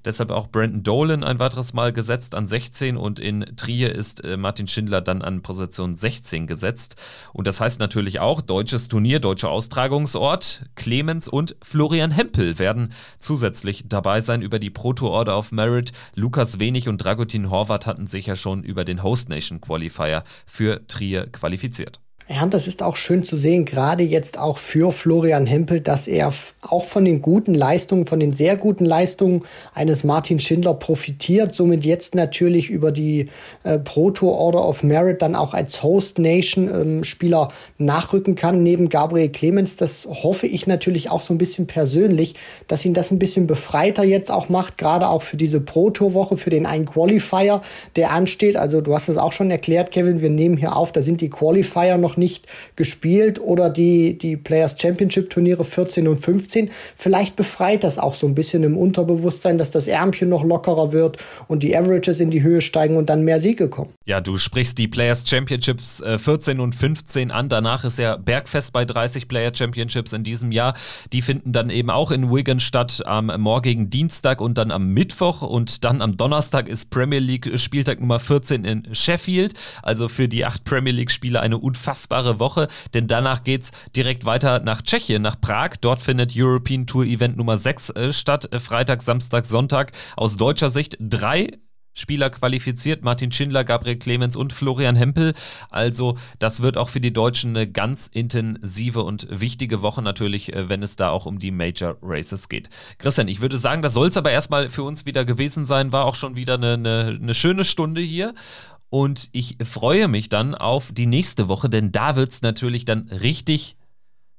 A: Deshalb auch Brandon Dolan ein weiteres Mal gesetzt an 16 und in Trier ist äh, Martin Schindler dann an Position 16 gesetzt. Und das heißt natürlich auch, deutsches Turnier, deutscher Austragungsort. Clemens und Florian Hempel werden zusätzlich dabei sein über die Proto Order of Merit. Lukas Wenig und Dragutin Horvath hatten sich ja schon über den Host Nation Qualifier für Trier qualifiziert.
C: Ja, und das ist auch schön zu sehen, gerade jetzt auch für Florian Hempel, dass er auch von den guten Leistungen, von den sehr guten Leistungen eines Martin Schindler profitiert, somit jetzt natürlich über die äh, Proto Order of Merit dann auch als Host Nation ähm, Spieler nachrücken kann, neben Gabriel Clemens. Das hoffe ich natürlich auch so ein bisschen persönlich, dass ihn das ein bisschen befreiter jetzt auch macht, gerade auch für diese Proto Woche, für den einen Qualifier, der ansteht. Also du hast es auch schon erklärt, Kevin, wir nehmen hier auf, da sind die Qualifier noch nicht gespielt oder die, die Players Championship Turniere 14 und 15. Vielleicht befreit das auch so ein bisschen im Unterbewusstsein, dass das Ärmchen noch lockerer wird und die Averages in die Höhe steigen und dann mehr Siege kommen.
A: Ja, du sprichst die Players Championships äh, 14 und 15 an. Danach ist ja Bergfest bei 30 Player Championships in diesem Jahr. Die finden dann eben auch in Wigan statt am morgigen Dienstag und dann am Mittwoch und dann am Donnerstag ist Premier League Spieltag Nummer 14 in Sheffield. Also für die acht Premier League Spieler eine unfassbar unfassbare Woche, denn danach geht es direkt weiter nach Tschechien, nach Prag. Dort findet European Tour Event Nummer 6 äh, statt. Äh, Freitag, Samstag, Sonntag. Aus deutscher Sicht drei Spieler qualifiziert, Martin Schindler, Gabriel Clemens und Florian Hempel. Also das wird auch für die Deutschen eine ganz intensive und wichtige Woche natürlich, äh, wenn es da auch um die Major Races geht. Christian, ich würde sagen, das soll es aber erstmal für uns wieder gewesen sein. War auch schon wieder eine, eine, eine schöne Stunde hier. Und ich freue mich dann auf die nächste Woche, denn da wird es natürlich dann richtig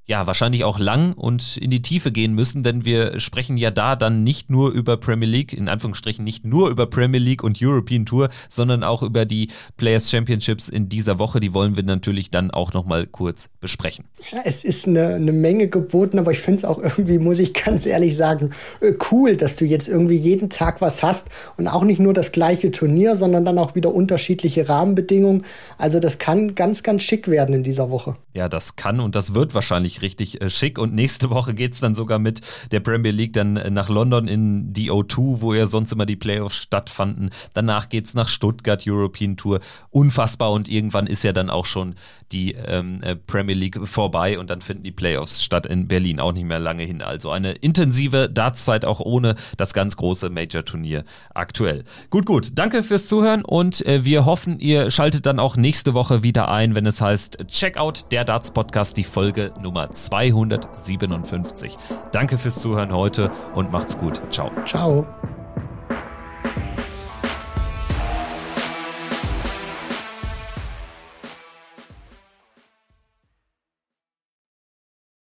A: ja, wahrscheinlich auch lang und in die Tiefe gehen müssen, denn wir sprechen ja da dann nicht nur über Premier League, in Anführungsstrichen nicht nur über Premier League und European Tour, sondern auch über die Players Championships in dieser Woche. Die wollen wir natürlich dann auch nochmal kurz besprechen.
C: Ja, es ist eine, eine Menge geboten, aber ich finde es auch irgendwie, muss ich ganz ehrlich sagen, äh, cool, dass du jetzt irgendwie jeden Tag was hast und auch nicht nur das gleiche Turnier, sondern dann auch wieder unterschiedliche Rahmenbedingungen. Also das kann ganz, ganz schick werden in dieser Woche.
A: Ja, das kann und das wird wahrscheinlich richtig, äh, schick. Und nächste Woche geht es dann sogar mit der Premier League dann äh, nach London in die O2, wo ja sonst immer die Playoffs stattfanden. Danach geht es nach Stuttgart, European Tour. Unfassbar. Und irgendwann ist ja dann auch schon die ähm, äh, Premier League vorbei und dann finden die Playoffs statt in Berlin. Auch nicht mehr lange hin. Also eine intensive Dartszeit auch ohne das ganz große Major-Turnier aktuell. Gut, gut. Danke fürs Zuhören und äh, wir hoffen, ihr schaltet dann auch nächste Woche wieder ein, wenn es heißt Checkout, der Darts Podcast, die Folge Nummer 257. Danke fürs Zuhören heute und macht's gut. Ciao.
C: Ciao.